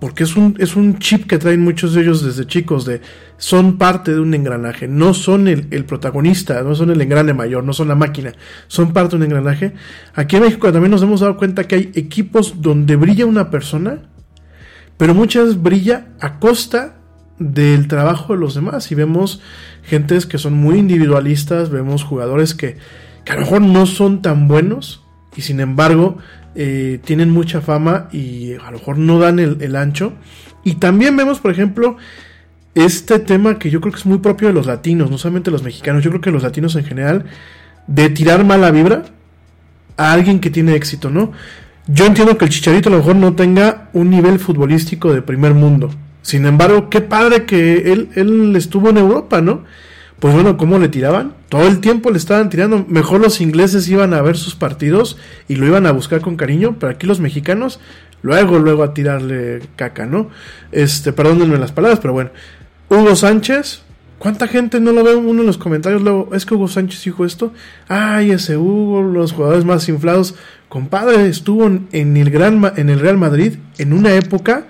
Speaker 1: porque es un, es un chip que traen muchos de ellos desde chicos, de son parte de un engranaje, no son el, protagonista, no son el engrane mayor, no son la máquina, son parte de un engranaje. Aquí en México también nos hemos dado cuenta que hay equipos donde brilla una persona, pero muchas brilla a costa del trabajo de los demás y vemos gentes que son muy individualistas, vemos jugadores que, que a lo mejor no son tan buenos y sin embargo eh, tienen mucha fama y a lo mejor no dan el, ancho. Y también vemos, por ejemplo, este tema que yo creo que es muy propio de los latinos, no solamente los mexicanos, yo creo que los latinos en general, de tirar mala vibra a alguien que tiene éxito, ¿no? Yo entiendo que el Chicharito a lo mejor no tenga un nivel futbolístico de primer mundo. Sin embargo, qué padre que él, él estuvo en Europa, ¿no? Pues bueno, ¿cómo le tiraban? Todo el tiempo le estaban tirando. Mejor los ingleses iban a ver sus partidos y lo iban a buscar con cariño, pero aquí los mexicanos, luego, luego a tirarle caca, ¿no? Este, perdónenme las palabras, pero bueno. Hugo Sánchez, ¿cuánta gente no lo ve uno en los comentarios? Luego, es que Hugo Sánchez dijo esto. Ay, ese Hugo, los jugadores más inflados. Compadre, estuvo en el, gran, en el Real Madrid en una época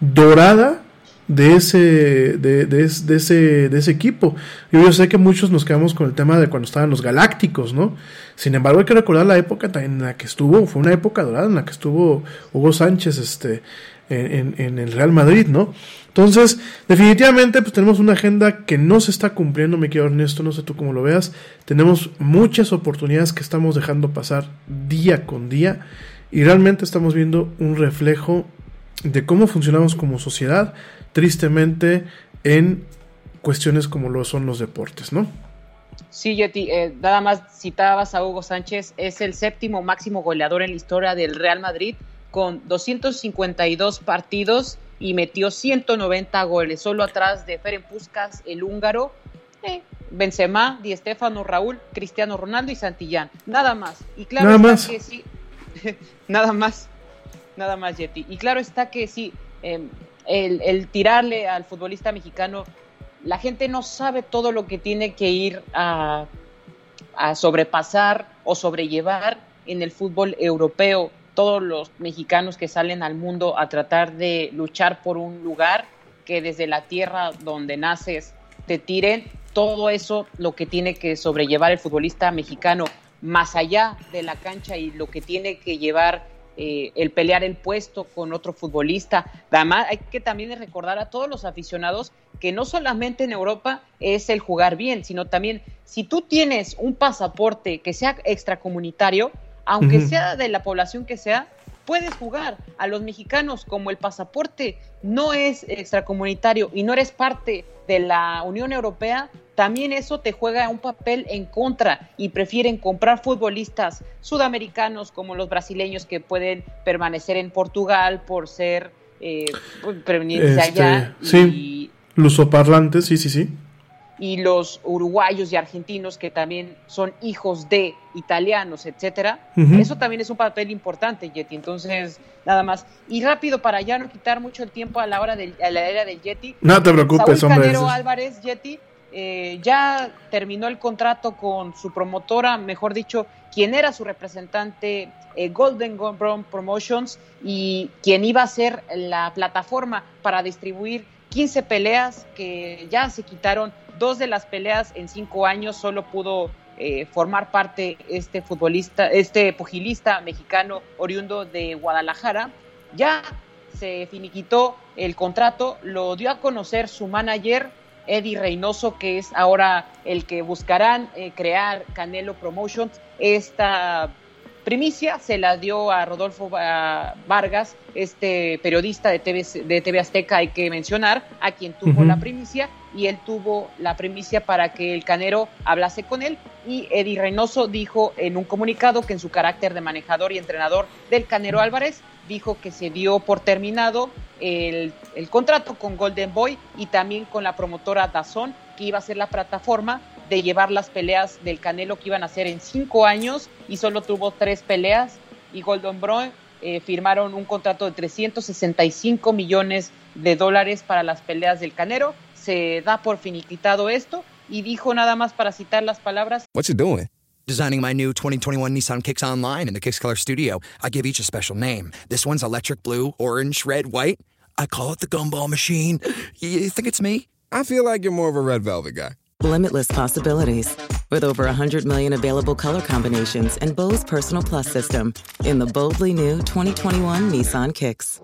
Speaker 1: dorada de ese, de, de, ese, de ese equipo. Yo, sé que muchos nos quedamos con el tema de cuando estaban los galácticos, ¿no? Sin embargo, hay que recordar la época en la que estuvo, fue una época dorada en la que estuvo Hugo Sánchez, este,
Speaker 6: en, el Real Madrid, ¿no? Entonces, definitivamente, pues tenemos una agenda que no se está cumpliendo, me quiero Ernesto, no sé tú cómo lo veas. Tenemos muchas oportunidades que estamos dejando pasar día con día y realmente estamos viendo un reflejo de cómo funcionamos como sociedad, tristemente, en cuestiones como lo son los deportes, ¿no?
Speaker 2: Sí, Yeti, eh, nada más citabas a Hugo Sánchez, es el séptimo máximo goleador en la historia del Real Madrid con 252 partidos y metió 190 goles, solo atrás de Ferenc Puskas, el húngaro, eh, Benzema, Di Stefano, Raúl, Cristiano Ronaldo y Santillán, nada más. Y claro
Speaker 6: nada más.
Speaker 2: que sí, <laughs> nada más, nada más, Yeti. Y claro está que sí, em, el, el tirarle al futbolista mexicano la gente no sabe todo lo que tiene que ir a, sobrepasar o sobrellevar en el fútbol europeo. Todos los mexicanos que salen al mundo a tratar de luchar por un lugar que desde la tierra donde naces te tiren, todo eso lo que tiene que sobrellevar el futbolista mexicano más allá de la cancha y lo que tiene que llevar eh, el pelear el puesto con otro futbolista. Además, hay que también recordar a todos los aficionados que no solamente en Europa es el jugar bien, sino también si tú tienes un pasaporte que sea extracomunitario, aunque sea de la población que sea, puedes jugar. A los mexicanos, como el pasaporte no es extracomunitario y no eres parte de la Unión Europea, también eso te juega un papel en contra y prefieren comprar futbolistas sudamericanos como los brasileños que pueden permanecer en Portugal por ser eh, pues,
Speaker 6: este, allá. Sí, lusoparlantes, sí, sí, sí
Speaker 2: y los uruguayos y argentinos que también son hijos de italianos, etcétera. Eso también es un papel importante, Yeti. Entonces, nada más. Y rápido para ya no quitar mucho el tiempo a la hora del, a la era del Yeti.
Speaker 6: No te preocupes,
Speaker 2: Saúl
Speaker 6: hombre.
Speaker 2: Canero Álvarez, Yeti, eh, ya terminó el contrato con su promotora, mejor dicho, quien era su representante, eh, Golden Brown Promotions, y quien iba a ser la plataforma para distribuir 15 peleas que ya se quitaron dos de las peleas en cinco años solo pudo eh, formar parte este futbolista, este pugilista mexicano oriundo de Guadalajara. Ya se finiquitó el contrato, lo dio a conocer su manager, Eddie Reynoso, que es ahora el que buscarán eh, crear Canelo Promotions. Esta primicia se la dio a Rodolfo Vargas, este periodista de TV, de TV Azteca, hay que mencionar, a quien tuvo la primicia, y él tuvo la primicia para que el Canero hablase con él. Y Eddie Reynoso dijo en un comunicado que en su carácter de manejador y entrenador del Canero Álvarez, dijo que se dio por terminado el, el contrato con Golden Boy y también con la promotora Dazón, que iba a ser la plataforma de llevar las peleas del Canelo que iban a hacer en cinco años y solo tuvo tres peleas y Golden Boy eh, firmaron un contrato de 365 millones de dólares para las peleas del Canelo. Se da por finiquitado esto y dijo nada más para citar las palabras.
Speaker 4: What's it doing? Designing my new 2021 Nissan Kicks online in the Kicks Color Studio. I give each a special name. This one's electric blue, orange, red, white. I call it the gumball machine. You think it's me? I feel like you're more of a red velvet guy.
Speaker 7: Limitless possibilities. With over 100 million available color combinations and Bose Personal Plus system in the boldly new 2021 Nissan Kicks.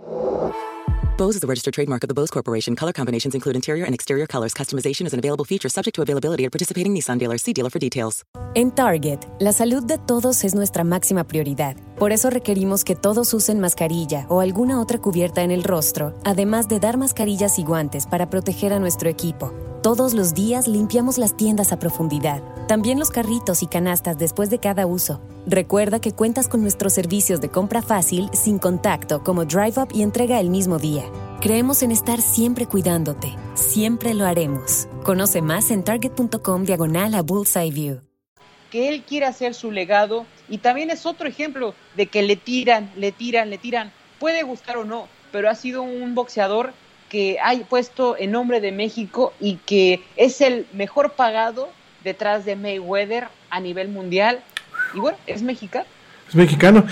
Speaker 7: Bose is a registered trademark of the Bose Corporation. Color combinations include interior and exterior colors. Customization is an available feature subject to availability at participating Nissan dealers. See dealer for details.
Speaker 5: En Target, la salud de todos es nuestra máxima prioridad. Por eso requerimos que todos usen mascarilla o alguna otra cubierta en el rostro, además de dar mascarillas y guantes para proteger a nuestro equipo. Todos los días limpiamos las tiendas a profundidad, también los carritos y canastas después de cada uso. Recuerda que cuentas con nuestros servicios de compra fácil, sin contacto, como Drive Up y entrega el mismo día. Creemos en estar siempre cuidándote. Siempre lo haremos. Conoce más en target.com diagonal a Bullseye View.
Speaker 2: Que él quiere hacer su legado y también es otro ejemplo de que le tiran, le tiran, le tiran. Puede gustar o no, pero ha sido un boxeador que ha puesto en nombre de México y que es el mejor pagado detrás de Mayweather a nivel mundial. Y bueno, es mexicano.
Speaker 6: Es mexicano.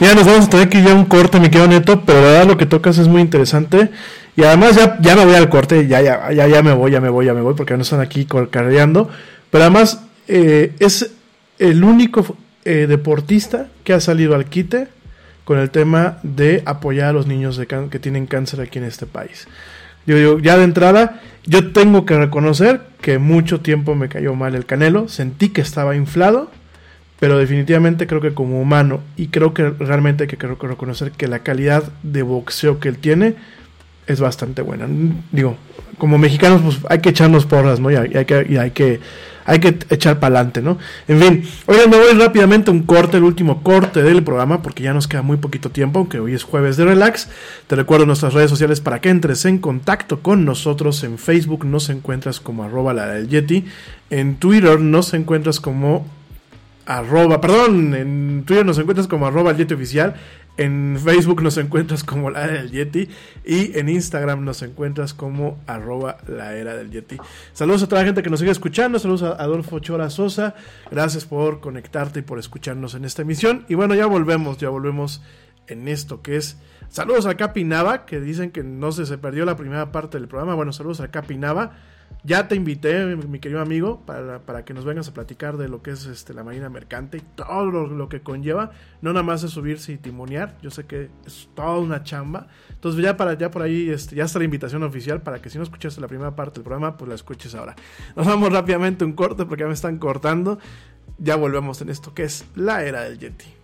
Speaker 6: Ya nos vamos a tener que ir ya un corte, me quedo neto, pero la verdad lo que tocas es muy interesante. Y además ya, ya me voy al corte, ya, ya, ya, ya me voy, ya me voy, ya me voy, porque no están aquí carreando. Pero además eh, es el único eh, deportista que ha salido al quite
Speaker 1: con el tema de apoyar a los niños de que tienen cáncer aquí en este país. Yo, yo, ya de entrada, yo tengo que reconocer que mucho tiempo me cayó mal el canelo, sentí que estaba inflado, pero definitivamente creo que como humano, y creo que realmente hay que reconocer que la calidad de boxeo que él tiene es bastante buena. Digo, como mexicanos, pues hay que echarnos porras, ¿no? Y hay, que, hay que, hay que echar para adelante, ¿no? En fin, oigan, me voy rápidamente un corte, el último corte del programa, porque ya nos queda muy poquito tiempo, aunque hoy es jueves de relax. Te recuerdo nuestras redes sociales para que entres en contacto con nosotros. En Facebook nos encuentras como arroba la del Yeti. En Twitter nos encuentras como arroba, perdón, en Twitter nos encuentras como arroba el Yeti oficial, en Facebook nos encuentras como la era del Yeti y en Instagram nos encuentras como arroba la era del Yeti. Saludos a toda la gente que nos sigue escuchando, saludos a Adolfo Chora Sosa, gracias por conectarte y por escucharnos en esta emisión. Y bueno, ya volvemos, ya volvemos en esto que es... Saludos a Capi Nava, que dicen que no se, se perdió la primera parte del programa. Bueno, saludos a Capi Nava. Ya te invité, mi querido amigo, para, para, que nos vengas a platicar de lo que es este, la marina mercante y todo lo, que conlleva. No nada más es subirse y timonear. Yo sé que es toda una chamba. Entonces ya para ya por ahí este, ya está la invitación oficial para que si no escuchaste la primera parte del programa, pues la escuches ahora. Nos vamos rápidamente un corte porque ya me están cortando. Ya volvemos en esto que es la era del Yeti.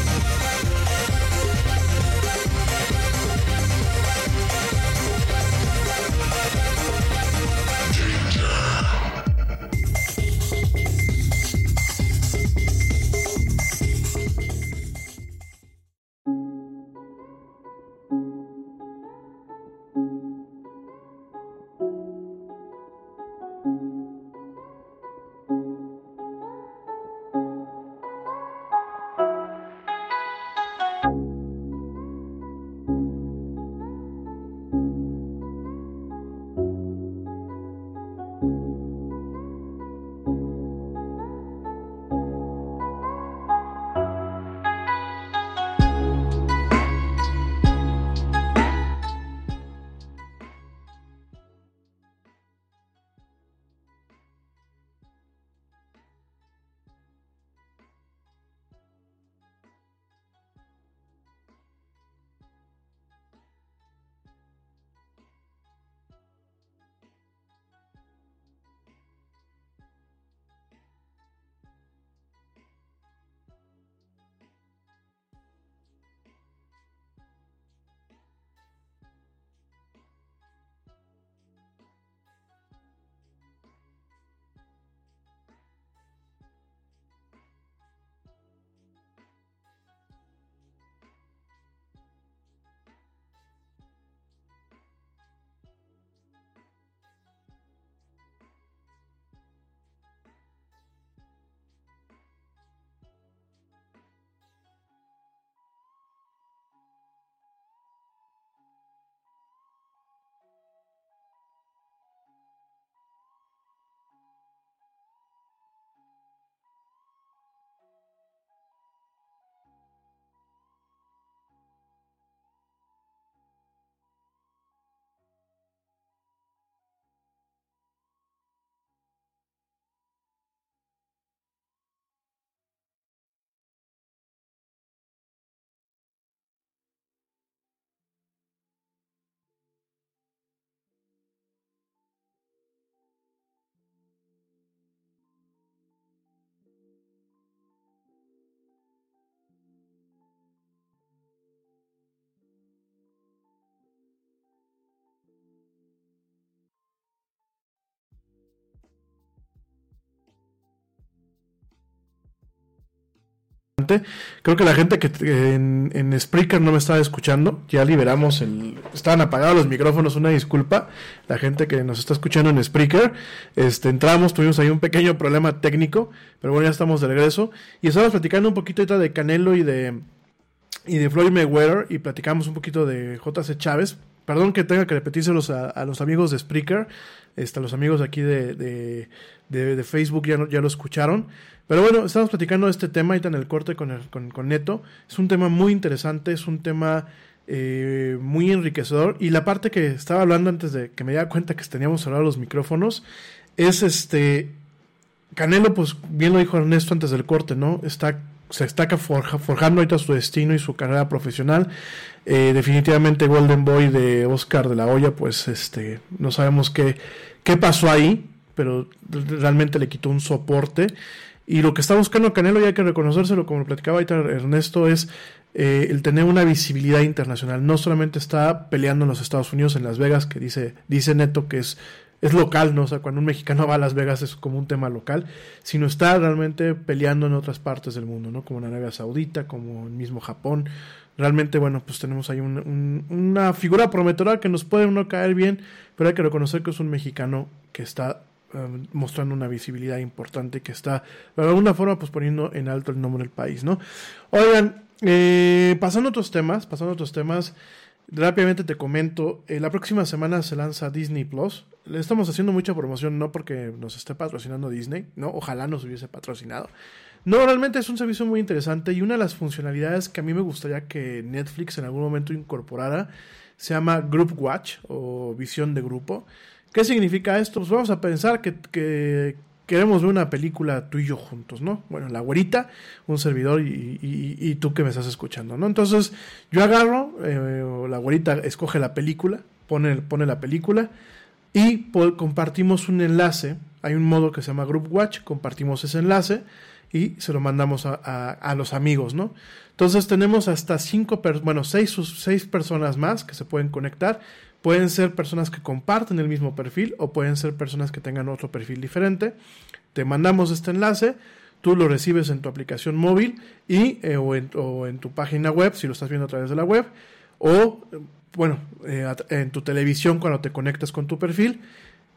Speaker 1: Creo que la gente que en, en Spreaker no me estaba escuchando, ya liberamos el... Estaban apagados los micrófonos, una disculpa. La gente que nos está escuchando en Spreaker, este, entramos, tuvimos ahí un pequeño problema técnico, pero bueno, ya estamos de regreso. Y estamos platicando un poquito ahorita de Canelo y de... Y de Floyd Mayweather y platicamos un poquito de JC Chávez, Perdón que tenga que repetírselos a, a los amigos de Spreaker, este, los amigos aquí de, de, de, Facebook ya, ya lo escucharon. Pero bueno, estamos platicando de este tema ahorita en el corte con, con, con, Neto. Es un tema muy interesante, es un tema eh, muy enriquecedor. Y la parte que estaba hablando antes de que me diera cuenta que teníamos cerrados los micrófonos es este. Canelo, pues bien lo dijo Ernesto antes del corte, ¿no? Está se está forjando ahorita su destino y su carrera profesional. Eh, definitivamente Golden Boy de Oscar de la Hoya, pues este, no sabemos qué, qué pasó ahí, pero realmente le quitó un soporte. Y lo que está buscando Canelo, y hay que reconocérselo, como lo platicaba ahorita Ernesto, es eh, el tener una visibilidad internacional. No solamente está peleando en los Estados Unidos, en Las Vegas, que dice, dice Neto que es es local, ¿no? O sea, cuando un mexicano va a Las Vegas es como un tema local, sino está realmente peleando en otras partes del mundo, ¿no? Como en Arabia Saudita, como en mismo Japón. Realmente, bueno, pues tenemos ahí una figura prometedora que nos puede uno caer bien, pero hay que reconocer que es un mexicano que está um, mostrando una visibilidad importante, que está de alguna forma pues poniendo en alto el nombre del país, ¿no? Oigan, eh, pasando a otros temas, pasando a otros temas, Rápidamente te comento, eh, la próxima semana se lanza Disney Plus. Le estamos haciendo mucha promoción, no porque nos esté patrocinando Disney, no, ojalá nos hubiese patrocinado. No, realmente es un servicio muy interesante y una de las funcionalidades que a mí me gustaría que Netflix en algún momento incorporara se llama Group Watch o visión de grupo. ¿Qué significa esto? Pues vamos a pensar que, que, queremos ver una película tú y yo juntos, ¿no? Bueno, la güerita, un servidor y, tú que me estás escuchando, ¿no? Entonces yo agarro, eh, la güerita escoge la película, pone, pone la película y compartimos un enlace. Hay un modo que se llama Group Watch, compartimos ese enlace y se lo mandamos a, a, los amigos, ¿no? Entonces tenemos hasta cinco, bueno, seis, seis personas más que se pueden conectar Pueden ser personas que comparten el mismo perfil o pueden ser personas que tengan otro perfil diferente. Te mandamos este enlace, tú lo recibes en tu aplicación móvil y, eh, o, en, tu página web, si lo estás viendo a través de la web, o bueno, eh, en tu televisión cuando te conectas con tu perfil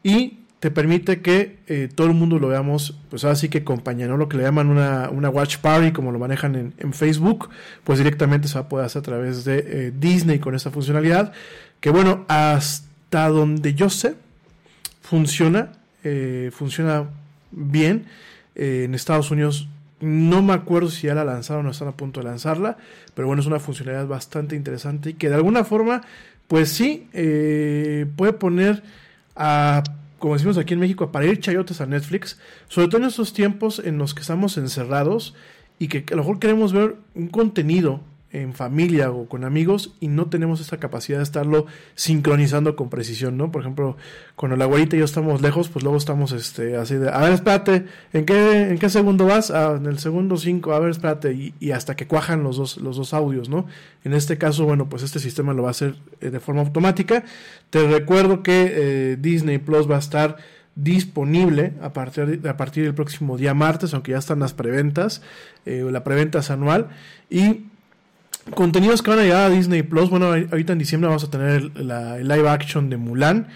Speaker 1: y te permite que eh, todo el mundo lo veamos, pues así que compañía, ¿no? Lo que le llaman una, una watch party, como lo manejan en, en, Facebook, pues directamente se va a poder hacer a través de Disney con esa funcionalidad que bueno, hasta donde yo sé, funciona, eh, funciona bien. Eh, en Estados Unidos no me acuerdo si ya la lanzaron o están a punto de lanzarla, pero bueno, es una funcionalidad bastante interesante y que de alguna forma, pues sí, eh, puede poner a, como decimos aquí en México, a parir chayotes a Netflix, sobre todo en estos tiempos en los que estamos encerrados y que a lo mejor queremos ver un contenido en familia o con amigos y no tenemos esta capacidad de estarlo sincronizando con precisión, ¿no? Por ejemplo, cuando la abuelita y yo estamos lejos, pues luego estamos este, así de, a ver, espérate, ¿en qué, en qué segundo vas? Ah, en el segundo cinco, a ver, espérate, y, y, hasta que cuajan los dos, los dos audios, ¿no? En este caso, bueno, pues este sistema lo va a hacer eh, de forma automática. Te recuerdo que eh, Disney Plus va a estar disponible a partir, a partir del próximo día martes, aunque ya están las preventas, eh, la preventa es anual, y Contenidos que van a llegar a Disney Plus. Bueno, ahorita en diciembre vamos a tener el, live action de Mulan,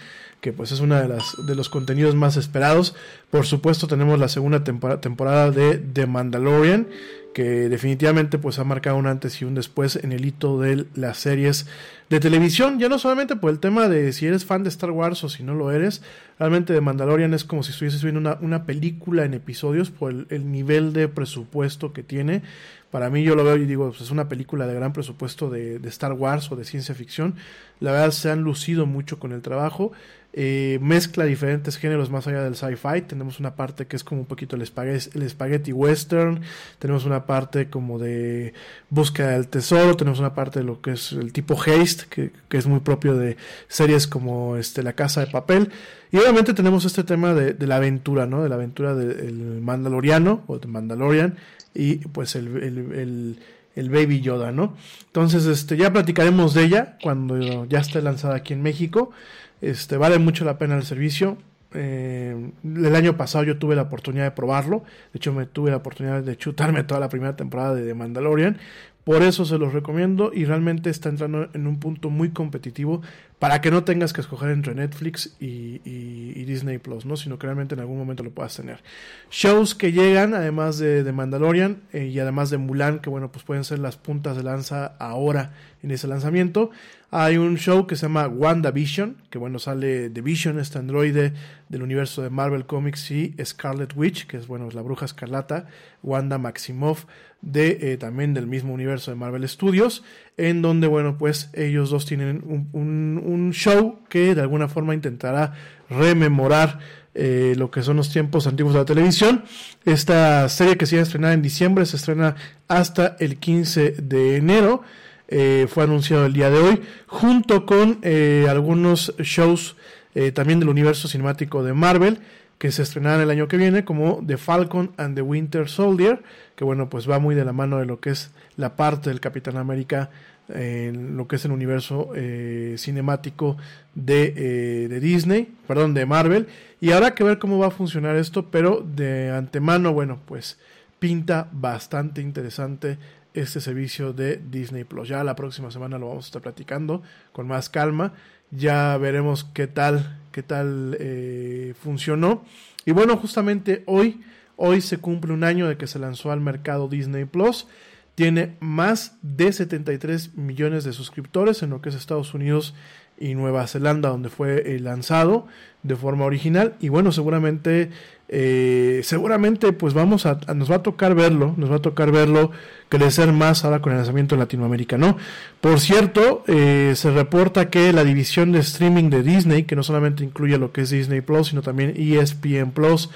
Speaker 1: que pues es uno de, de los contenidos más esperados. Por supuesto, tenemos la segunda temporada de The Mandalorian, que definitivamente pues ha marcado un antes y un después en el hito de las series de televisión, ya no solamente por el tema de si eres fan de Star Wars o si no lo eres, realmente The Mandalorian es como si estuvieses viendo una, una película en episodios por el, nivel de presupuesto que tiene para mí yo lo veo y digo, pues es una película de gran presupuesto de, Star Wars o de ciencia ficción. La verdad se han lucido mucho con el trabajo. Eh, mezcla diferentes géneros más allá del sci-fi. Tenemos una parte que es como un poquito el spaghetti, el spaghetti western. Tenemos una parte como de búsqueda del tesoro. Tenemos una parte de lo que es el tipo haste, que, es muy propio de series como este, La Casa de Papel. Y obviamente tenemos este tema de la aventura, ¿no? De la aventura del Mandaloriano o de Mandalorian y pues el, el, el, Baby Yoda, ¿no? Entonces, este, ya platicaremos de ella cuando ya esté lanzada aquí en México. Este, vale mucho la pena el servicio. eh, el año pasado yo tuve la oportunidad de probarlo. De hecho, me tuve la oportunidad de chutarme toda la primera temporada de The Mandalorian. Por eso se los recomiendo y realmente está entrando en un punto muy competitivo para que no tengas que escoger entre Netflix y, Disney Plus, ¿no? Sino que realmente en algún momento lo puedas tener. Shows que llegan, además de, de Mandalorian eh, y además de Mulan, que bueno, pues pueden ser las puntas de lanza ahora en ese lanzamiento. Hay un show que se llama WandaVision, que bueno, sale de Vision, este androide del universo de Marvel Comics y Scarlet Witch, que es bueno, la bruja escarlata, Wanda Maximoff, de eh, también del mismo universo de Marvel Studios, en donde bueno, pues ellos dos tienen un, show que de alguna forma intentará rememorar eh, lo que son los tiempos antiguos de la televisión. Esta serie que se iba a estrenar en diciembre se estrena hasta el 15 de enero. Eh, fue anunciado el día de hoy, junto con eh, algunos shows eh, también del universo cinemático de Marvel, que se estrenarán el año que viene, como The Falcon and the Winter Soldier, que bueno, pues va muy de la mano de lo que es la parte del Capitán América en lo que es el universo cinemático de, de, Disney, perdón, de Marvel. Y habrá que ver cómo va a funcionar esto, pero de antemano, bueno, pues pinta bastante interesante este servicio de Disney Plus. Ya la próxima semana lo vamos a estar platicando con más calma. Ya veremos qué tal, qué tal eh, funcionó. Y bueno, justamente hoy, hoy se cumple un año de que se lanzó al mercado Disney Plus. Tiene más de 73 millones de suscriptores en lo que es Estados Unidos y Nueva Zelanda, donde fue eh, lanzado de forma original. Y bueno, seguramente, eh, seguramente, pues vamos a, nos va a tocar verlo, nos va a tocar verlo crecer más ahora con el lanzamiento en Latinoamérica, ¿no? Por cierto, eh, se reporta que la división de streaming de Disney, que no solamente incluye lo que es Disney Plus, sino también ESPN Plus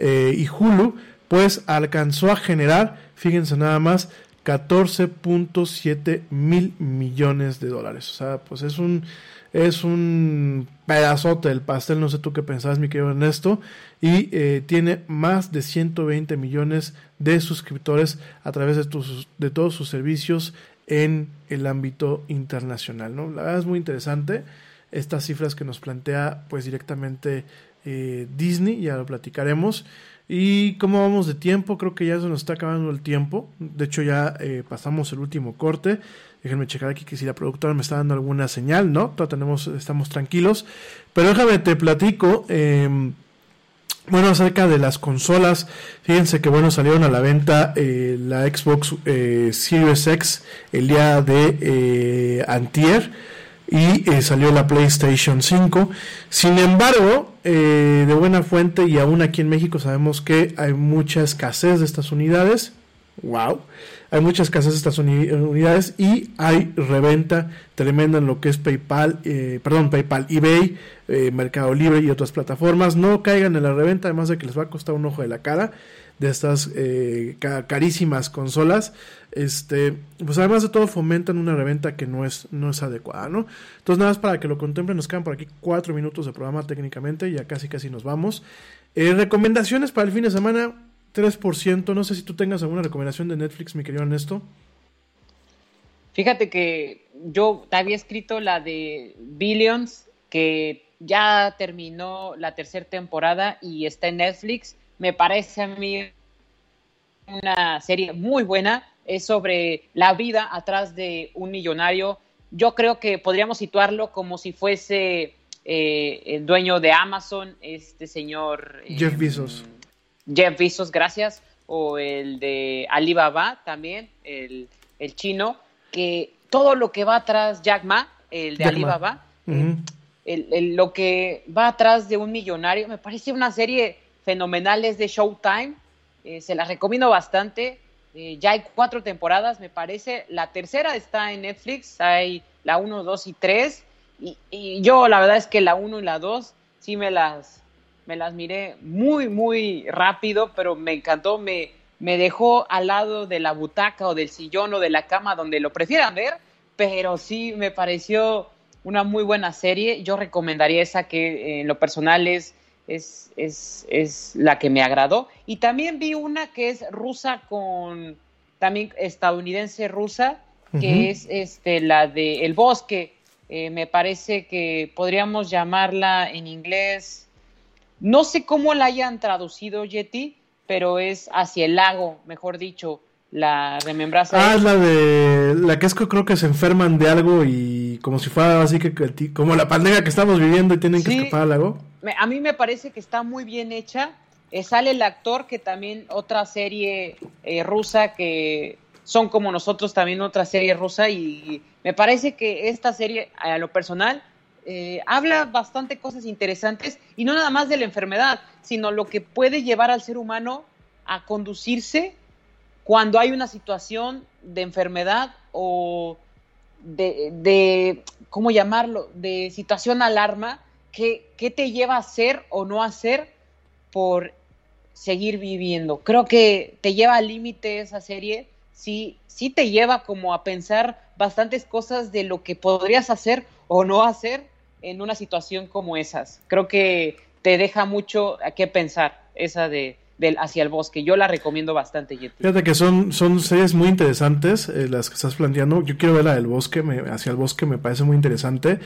Speaker 1: y Hulu, pues alcanzó a generar, fíjense nada más, 14.7 mil millones de dólares. O sea, pues es un es un pedazote del pastel, no sé tú qué pensabas, mi querido Ernesto, y eh, tiene más de 120 millones de suscriptores a través de, de todos sus servicios en el ámbito internacional, ¿no? La verdad es muy interesante estas cifras que nos plantea pues directamente eh, Disney, ya lo platicaremos. Y cómo vamos de tiempo, creo que ya se nos está acabando el tiempo. De hecho, ya eh, pasamos el último corte. Déjenme checar aquí que si la productora me está dando alguna señal, ¿no? Tenemos, estamos tranquilos. Pero déjame te platico. Em, bueno, acerca de las consolas, fíjense que bueno, salieron a la venta eh, la Xbox eh, Series X el día de eh, Antier y salió la PlayStation 5. Sin embargo, de buena fuente y aún aquí en México sabemos que hay mucha escasez de estas unidades. Wow hay muchas escasez de estas unidades y hay reventa tremenda en lo que es PayPal, eh, perdón, PayPal, eBay, eh, Mercado Libre y otras plataformas. No caigan en la reventa, además de que les va a costar un ojo de la cara de estas eh, carísimas consolas. Este, pues además de todo fomentan una reventa que no es, no es adecuada, ¿no? Entonces nada más para que lo contemplen, nos quedan por aquí cuatro minutos de programa técnicamente, ya casi casi nos vamos. recomendaciones para el fin de semana 3%. No sé si tú tengas alguna recomendación de Netflix, mi querido Ernesto.
Speaker 2: Fíjate que yo te había escrito la de Billions, que ya terminó la tercera temporada y está en Netflix. Me parece a mí una serie muy buena. Es sobre la vida atrás de un millonario. Yo creo que podríamos situarlo como si fuese eh, el dueño de Amazon, este señor.
Speaker 1: Jeff Bezos.
Speaker 2: Jeff Bezos, gracias, o el de Alibaba también, el, chino, que todo lo que va atrás, Jack Ma, el de Alibaba, el, lo que va atrás de un millonario, me parece una serie fenomenal, es de Showtime, eh, se la recomiendo bastante, eh, ya hay cuatro temporadas, me parece, la tercera está en Netflix, hay la 1, 2 y 3, y, y yo la verdad es que la 1 y la 2 sí me las me las miré muy, muy rápido, pero me encantó, me, me dejó al lado de la butaca o del sillón o de la cama donde lo prefieran ver, pero sí me pareció una muy buena serie. Yo recomendaría esa que en lo personal es, es, es, la que me agradó. Y también vi una que es rusa con, también estadounidense rusa, que es este, la de El Bosque. Eh, me parece que podríamos llamarla en inglés No sé cómo la hayan traducido, Yeti, pero es hacia el lago, mejor dicho, la remembranza.
Speaker 1: Ah, es la de. La que es que creo que se enferman de algo y como si fuera así que. Como la pandemia que estamos viviendo y tienen que escapar al lago.
Speaker 2: A mí me parece que está muy bien hecha. Eh, sale el actor que también otra serie eh, rusa que son como nosotros también otra serie rusa y me parece que esta serie a lo personal eh, habla bastante cosas interesantes y no nada más de la enfermedad, sino lo que puede llevar al ser humano a conducirse cuando hay una situación de enfermedad o de, de ¿cómo llamarlo?, de situación alarma, que, que te lleva a hacer o no hacer por seguir viviendo. Creo que te lleva al límite esa serie, sí, sí te lleva como a pensar bastantes cosas de lo que podrías hacer o no hacer en una situación como esas. Creo que te deja mucho a qué pensar esa de del Hacia el Bosque. Yo la recomiendo bastante, Yeti.
Speaker 1: Fíjate que son, son series muy interesantes eh, las que estás planteando. Yo quiero ver la del Bosque, me, Hacia el Bosque me parece muy interesante.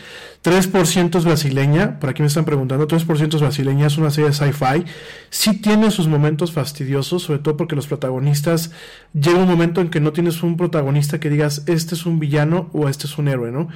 Speaker 1: 3% es brasileña, por aquí me están preguntando, 3% es brasileña, es una serie de sci-fi. Sí tiene sus momentos fastidiosos, sobre todo porque los protagonistas, llega un momento en que no tienes un protagonista que digas, este es un villano o este es un héroe, ¿no?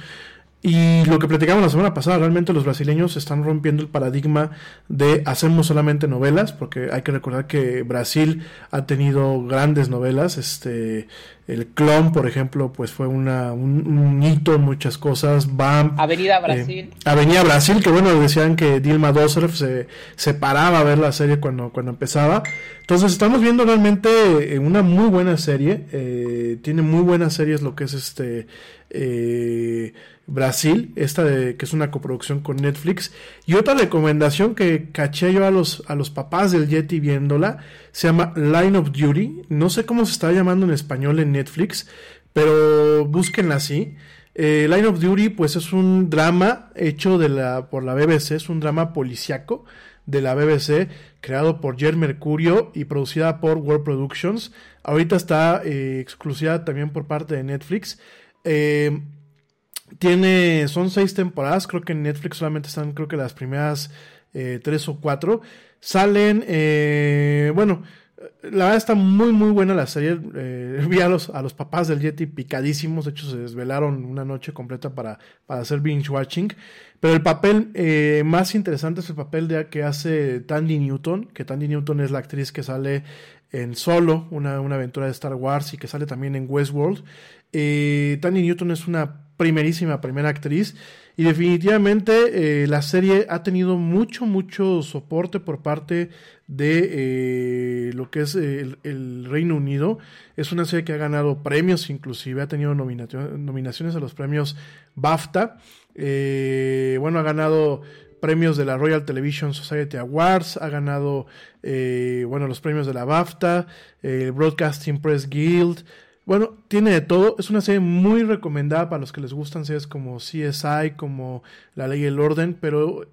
Speaker 1: Y lo que platicamos la semana pasada, realmente los brasileños están rompiendo el paradigma de hacemos solamente novelas, porque hay que recordar que Brasil ha tenido grandes novelas, este, el Clon, por ejemplo, pues fue una, un, hito en muchas cosas, BAM.
Speaker 2: Avenida eh, Brasil.
Speaker 1: Avenida Brasil, que bueno, decían que Dilma Dosserf se, se paraba a ver la serie cuando, cuando empezaba. Entonces estamos viendo realmente eh, una muy buena serie, eh, tiene muy buenas series lo que es este... Eh, Brasil, esta de, que es una coproducción con Netflix. Y otra recomendación que caché yo a los, a los papás del Yeti viéndola, se llama Line of Duty. No sé cómo se está llamando en español en Netflix, pero búsquenla así. Eh, Line of Duty, pues es un drama hecho de la, por la BBC, es un drama policiaco de la BBC, creado por Jer Mercurio y producida por World Productions. Ahorita está eh, exclusiva también por parte de Netflix. Eh, tiene, son seis temporadas, creo que en Netflix solamente están, creo que las primeras eh, tres o cuatro. Salen, eh, bueno, la verdad está muy muy buena la serie. Eh, <laughs> vi a los, a los papás del Yeti picadísimos, de hecho se desvelaron una noche completa para, para hacer binge watching. Pero el papel eh, más interesante es el papel de que hace Tandy Newton, que Tandy Newton es la actriz que sale en Solo, una, una aventura de Star Wars y que sale también en Westworld. Eh, Newton es una primerísima primera actriz y definitivamente eh, la serie ha tenido mucho mucho soporte por parte de eh, lo que es el, Reino Unido. Es una serie que ha ganado premios inclusive ha tenido nominaciones a los premios BAFTA. Eh, bueno ha ganado premios de la Royal Television Society Awards, ha ganado bueno los premios de la BAFTA, el Broadcasting Press Guild, bueno, tiene de todo. Es una serie muy recomendada para los que les gustan series como CSI, como La Ley y el Orden, pero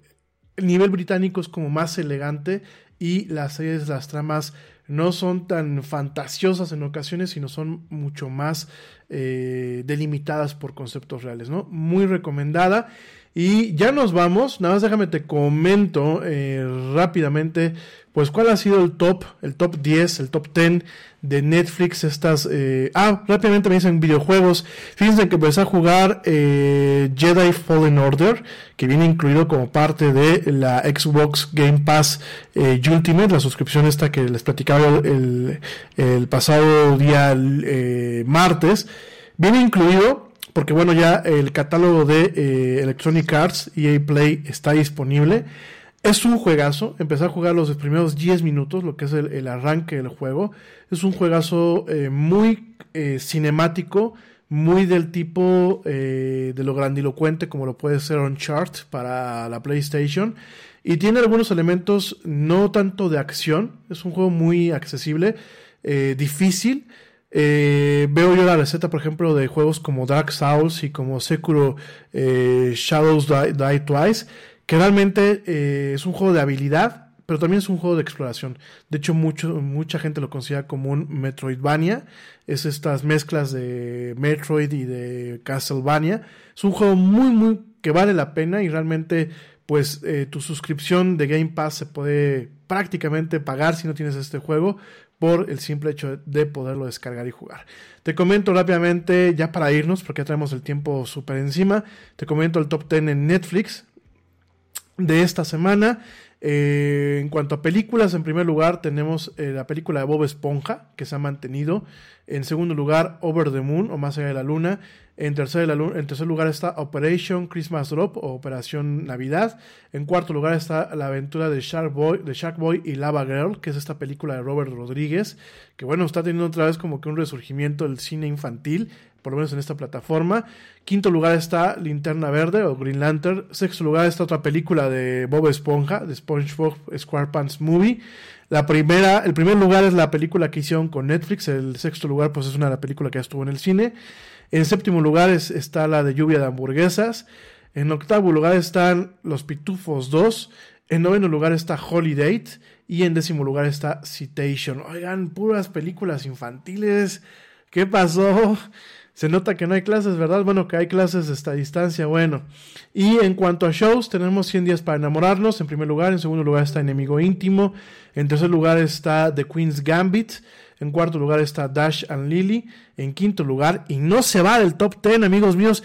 Speaker 1: el nivel británico es como más elegante y las series, las tramas no son tan fantasiosas en ocasiones, sino son mucho más eh, delimitadas por conceptos reales, ¿no? Muy recomendada. Y ya nos vamos, nada más déjame te comento eh, rápidamente, pues cuál ha sido el top, el top 10, el top 10 de Netflix, estas... Eh, ah, rápidamente me dicen videojuegos, fíjense que empecé a jugar eh, Jedi Fallen Order, que viene incluido como parte de la Xbox Game Pass Ultimate, la suscripción esta que les platicaba el, el pasado día martes, viene incluido porque bueno, ya el catálogo de eh, Electronic Arts EA Play está disponible. Es un juegazo, empecé a jugar los primeros 10 minutos, lo que es el, arranque del juego. Es un juegazo eh, muy eh, cinemático, muy del tipo de lo grandilocuente como lo puede ser Uncharted para la PlayStation. Y tiene algunos elementos no tanto de acción, es un juego muy accesible, difícil, eh, veo yo la receta, por ejemplo, de juegos como Dark Souls y como Sekiro eh, Shadows Die, Twice, que realmente eh, es un juego de habilidad, pero también es un juego de exploración. De hecho, mucho, mucha gente lo considera como un Metroidvania. Es estas mezclas de Metroid y de Castlevania. Es un juego muy, muy que vale la pena y realmente pues eh, tu suscripción de Game Pass se puede prácticamente pagar si no tienes este juego por el simple hecho de poderlo descargar y jugar. Te comento rápidamente, ya para irnos, porque ya traemos el tiempo súper encima, te comento el top 10 en Netflix de esta semana. Eh, en cuanto a películas, en primer lugar tenemos eh, la película de Bob Esponja, que se ha mantenido. En segundo lugar, Over the Moon, o Más allá de la luna. En tercer, en tercer lugar está Operation Christmas Drop, o Operación Navidad. En cuarto lugar está La aventura de Shark Boy, de Shark Boy y Lava Girl, que es esta película de Robert Rodríguez, que bueno, está teniendo otra vez como que un resurgimiento del cine infantil por lo menos en esta plataforma. Quinto lugar está Linterna Verde o Green Lantern. Sexto lugar está otra película de Bob Esponja, de SpongeBob SquarePants Movie. La primera, el primer lugar es la película que hicieron con Netflix. El sexto lugar, pues es una de la película que ya estuvo en el cine. En séptimo lugar está la de Lluvia de Hamburguesas. En octavo lugar están Los Pitufos 2. En noveno lugar está Holiday. Y en décimo lugar está Citation. Oigan, puras películas infantiles. ¿Qué pasó? Se nota que no hay clases, ¿verdad? Bueno, que hay clases esta distancia, bueno. Y en cuanto a shows, tenemos 100 días para enamorarnos, en primer lugar. En segundo lugar está Enemigo Íntimo. En tercer lugar está The Queen's Gambit. En cuarto lugar está Dash and Lily. En quinto lugar, y no se va del top 10, amigos míos,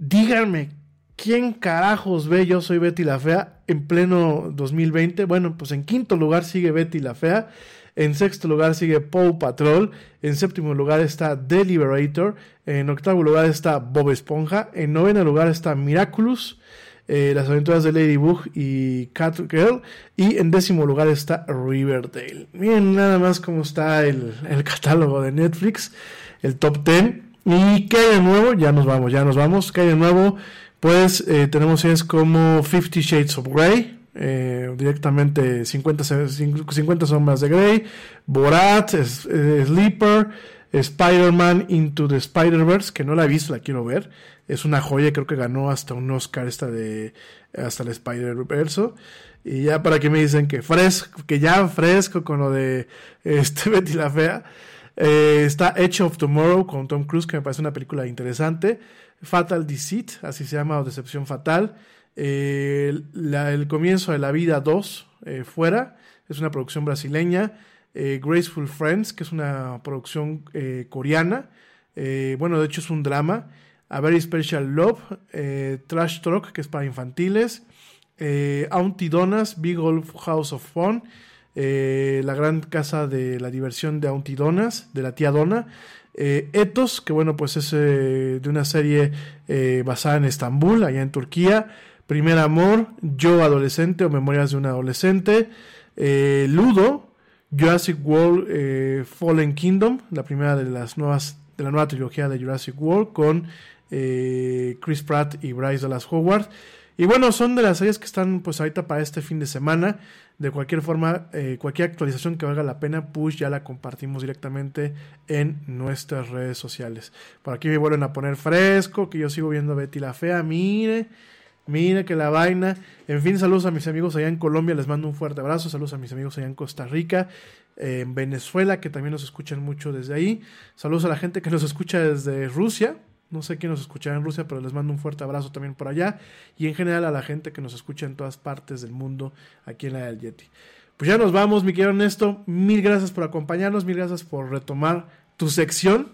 Speaker 1: díganme, ¿quién carajos ve Yo Soy Betty la Fea en pleno 2020? Bueno, pues en quinto lugar sigue Betty la Fea. En sexto lugar sigue Paw Patrol. En séptimo lugar está The Liberator. En octavo lugar está Bob Esponja. En noveno lugar está Miraculous. Eh, las aventuras de Ladybug y Catgirl. Y en décimo lugar está Riverdale. Miren nada más cómo está el, catálogo de Netflix. El top 10. ¿Y hay de nuevo? Ya nos vamos, ya nos vamos. ¿Qué hay de nuevo? Pues eh, tenemos es como Fifty Shades of Grey eh, directamente 50, 50 sombras de Grey, Borat, Sleeper, Spider-Man Into the Spider-Verse, que no la he visto, la quiero ver. Es una joya, creo que ganó hasta un Oscar esta de hasta el Spider-Verse. Y ya para que me dicen que fresco, que ya fresco con lo de este <laughs> Betty la Fea. Eh, está Edge of Tomorrow con Tom Cruise, que me parece una película interesante. Fatal Deceit, así se llama, o Decepción Fatal. Eh, el comienzo de la vida 2, eh, fuera, es una producción brasileña. Eh, Graceful Friends, que es una producción coreana. bueno, de hecho es un drama. A Very Special Love, Trash Talk, que es para infantiles. Auntie Donas, Big Old House of Fun. la gran casa de la diversión de Auntie Donas, de la tía Donna. Ethos, que bueno, pues es de una serie basada en Estambul, allá en Turquía. Primer Amor, Yo Adolescente o Memorias de un Adolescente, eh, Ludo, Jurassic World eh, Fallen Kingdom, la primera de las nuevas de la nueva trilogía de Jurassic World con eh, Chris Pratt y Bryce Dallas Howard. Y bueno, son de las series que están pues ahorita para este fin de semana. De cualquier forma, cualquier actualización que valga la pena, pues ya la compartimos directamente en nuestras redes sociales. Por aquí me vuelven a poner fresco, que yo sigo viendo Betty la Fea, mire. Mira que la vaina. En fin, saludos a mis amigos allá en Colombia, les mando un fuerte abrazo. Saludos a mis amigos allá en Costa Rica, en Venezuela, que también nos escuchan mucho desde ahí. Saludos a la gente que nos escucha desde Rusia. No sé quién nos escucha en Rusia, pero les mando un fuerte abrazo también por allá. Y en general a la gente que nos escucha en todas partes del mundo aquí en la del Yeti. Pues ya nos vamos, mi querido Ernesto. Mil gracias por acompañarnos, mil gracias por retomar tu sección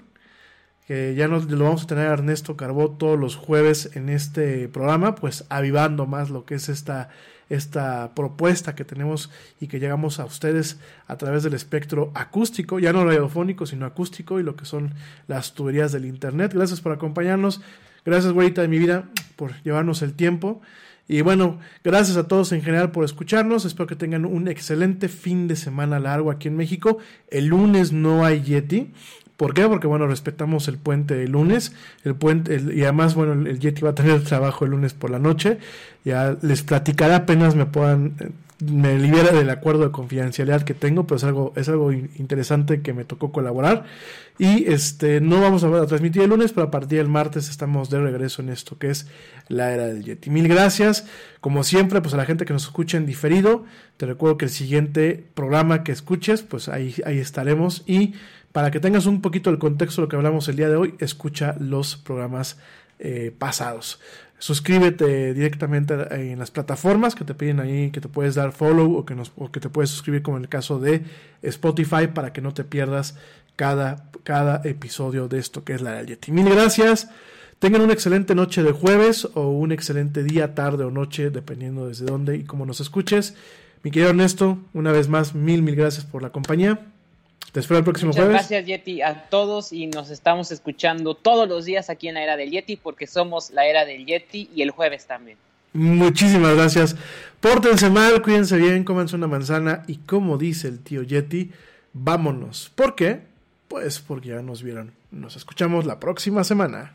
Speaker 1: que ya nos, lo vamos a tener a Ernesto Carbó todos los jueves en este programa, pues avivando más lo que es esta, esta propuesta que tenemos y que llegamos a ustedes a través del espectro acústico, ya no radiofónico, sino acústico y lo que son las tuberías del Internet. Gracias por acompañarnos, gracias, güerita de mi vida, por llevarnos el tiempo. Y bueno, gracias a todos en general por escucharnos. Espero que tengan un excelente fin de semana largo aquí en México. El lunes no hay Yeti. ¿Por qué? Porque bueno, respetamos el puente de lunes, el puente, y además, bueno, el, Yeti va a tener trabajo el lunes por la noche, ya les platicaré apenas me puedan, eh, me libera del acuerdo de confidencialidad que tengo, pero es algo, es algo interesante que me tocó colaborar, y este, no vamos a, a transmitir el lunes, pero a partir del martes estamos de regreso en esto que es la era del Yeti. Mil gracias, como siempre, pues a la gente que nos escucha en diferido, te recuerdo que el siguiente programa que escuches, pues ahí, ahí estaremos, y para que tengas un poquito el contexto de lo que hablamos el día de hoy, escucha los programas eh, pasados. Suscríbete directamente en las plataformas que te piden ahí, que te puedes dar follow o que, te puedes suscribir como en el caso de Spotify para que no te pierdas cada, cada episodio de esto que es la Yeti. Mil gracias. Tengan una excelente noche de jueves o un excelente día, tarde o noche, dependiendo desde dónde y cómo nos escuches. Mi querido Ernesto, una vez más, mil, mil gracias por la compañía. Te espero el próximo
Speaker 2: Muchas
Speaker 1: jueves.
Speaker 2: gracias, Yeti, a todos y nos estamos escuchando todos los días aquí en la era del Yeti porque somos la era del Yeti y el jueves también.
Speaker 1: Muchísimas gracias. Pórtense mal, cuídense bien, cómanse una manzana y como dice el tío Yeti, vámonos. ¿Por qué? Pues porque ya nos vieron. Nos escuchamos la próxima semana.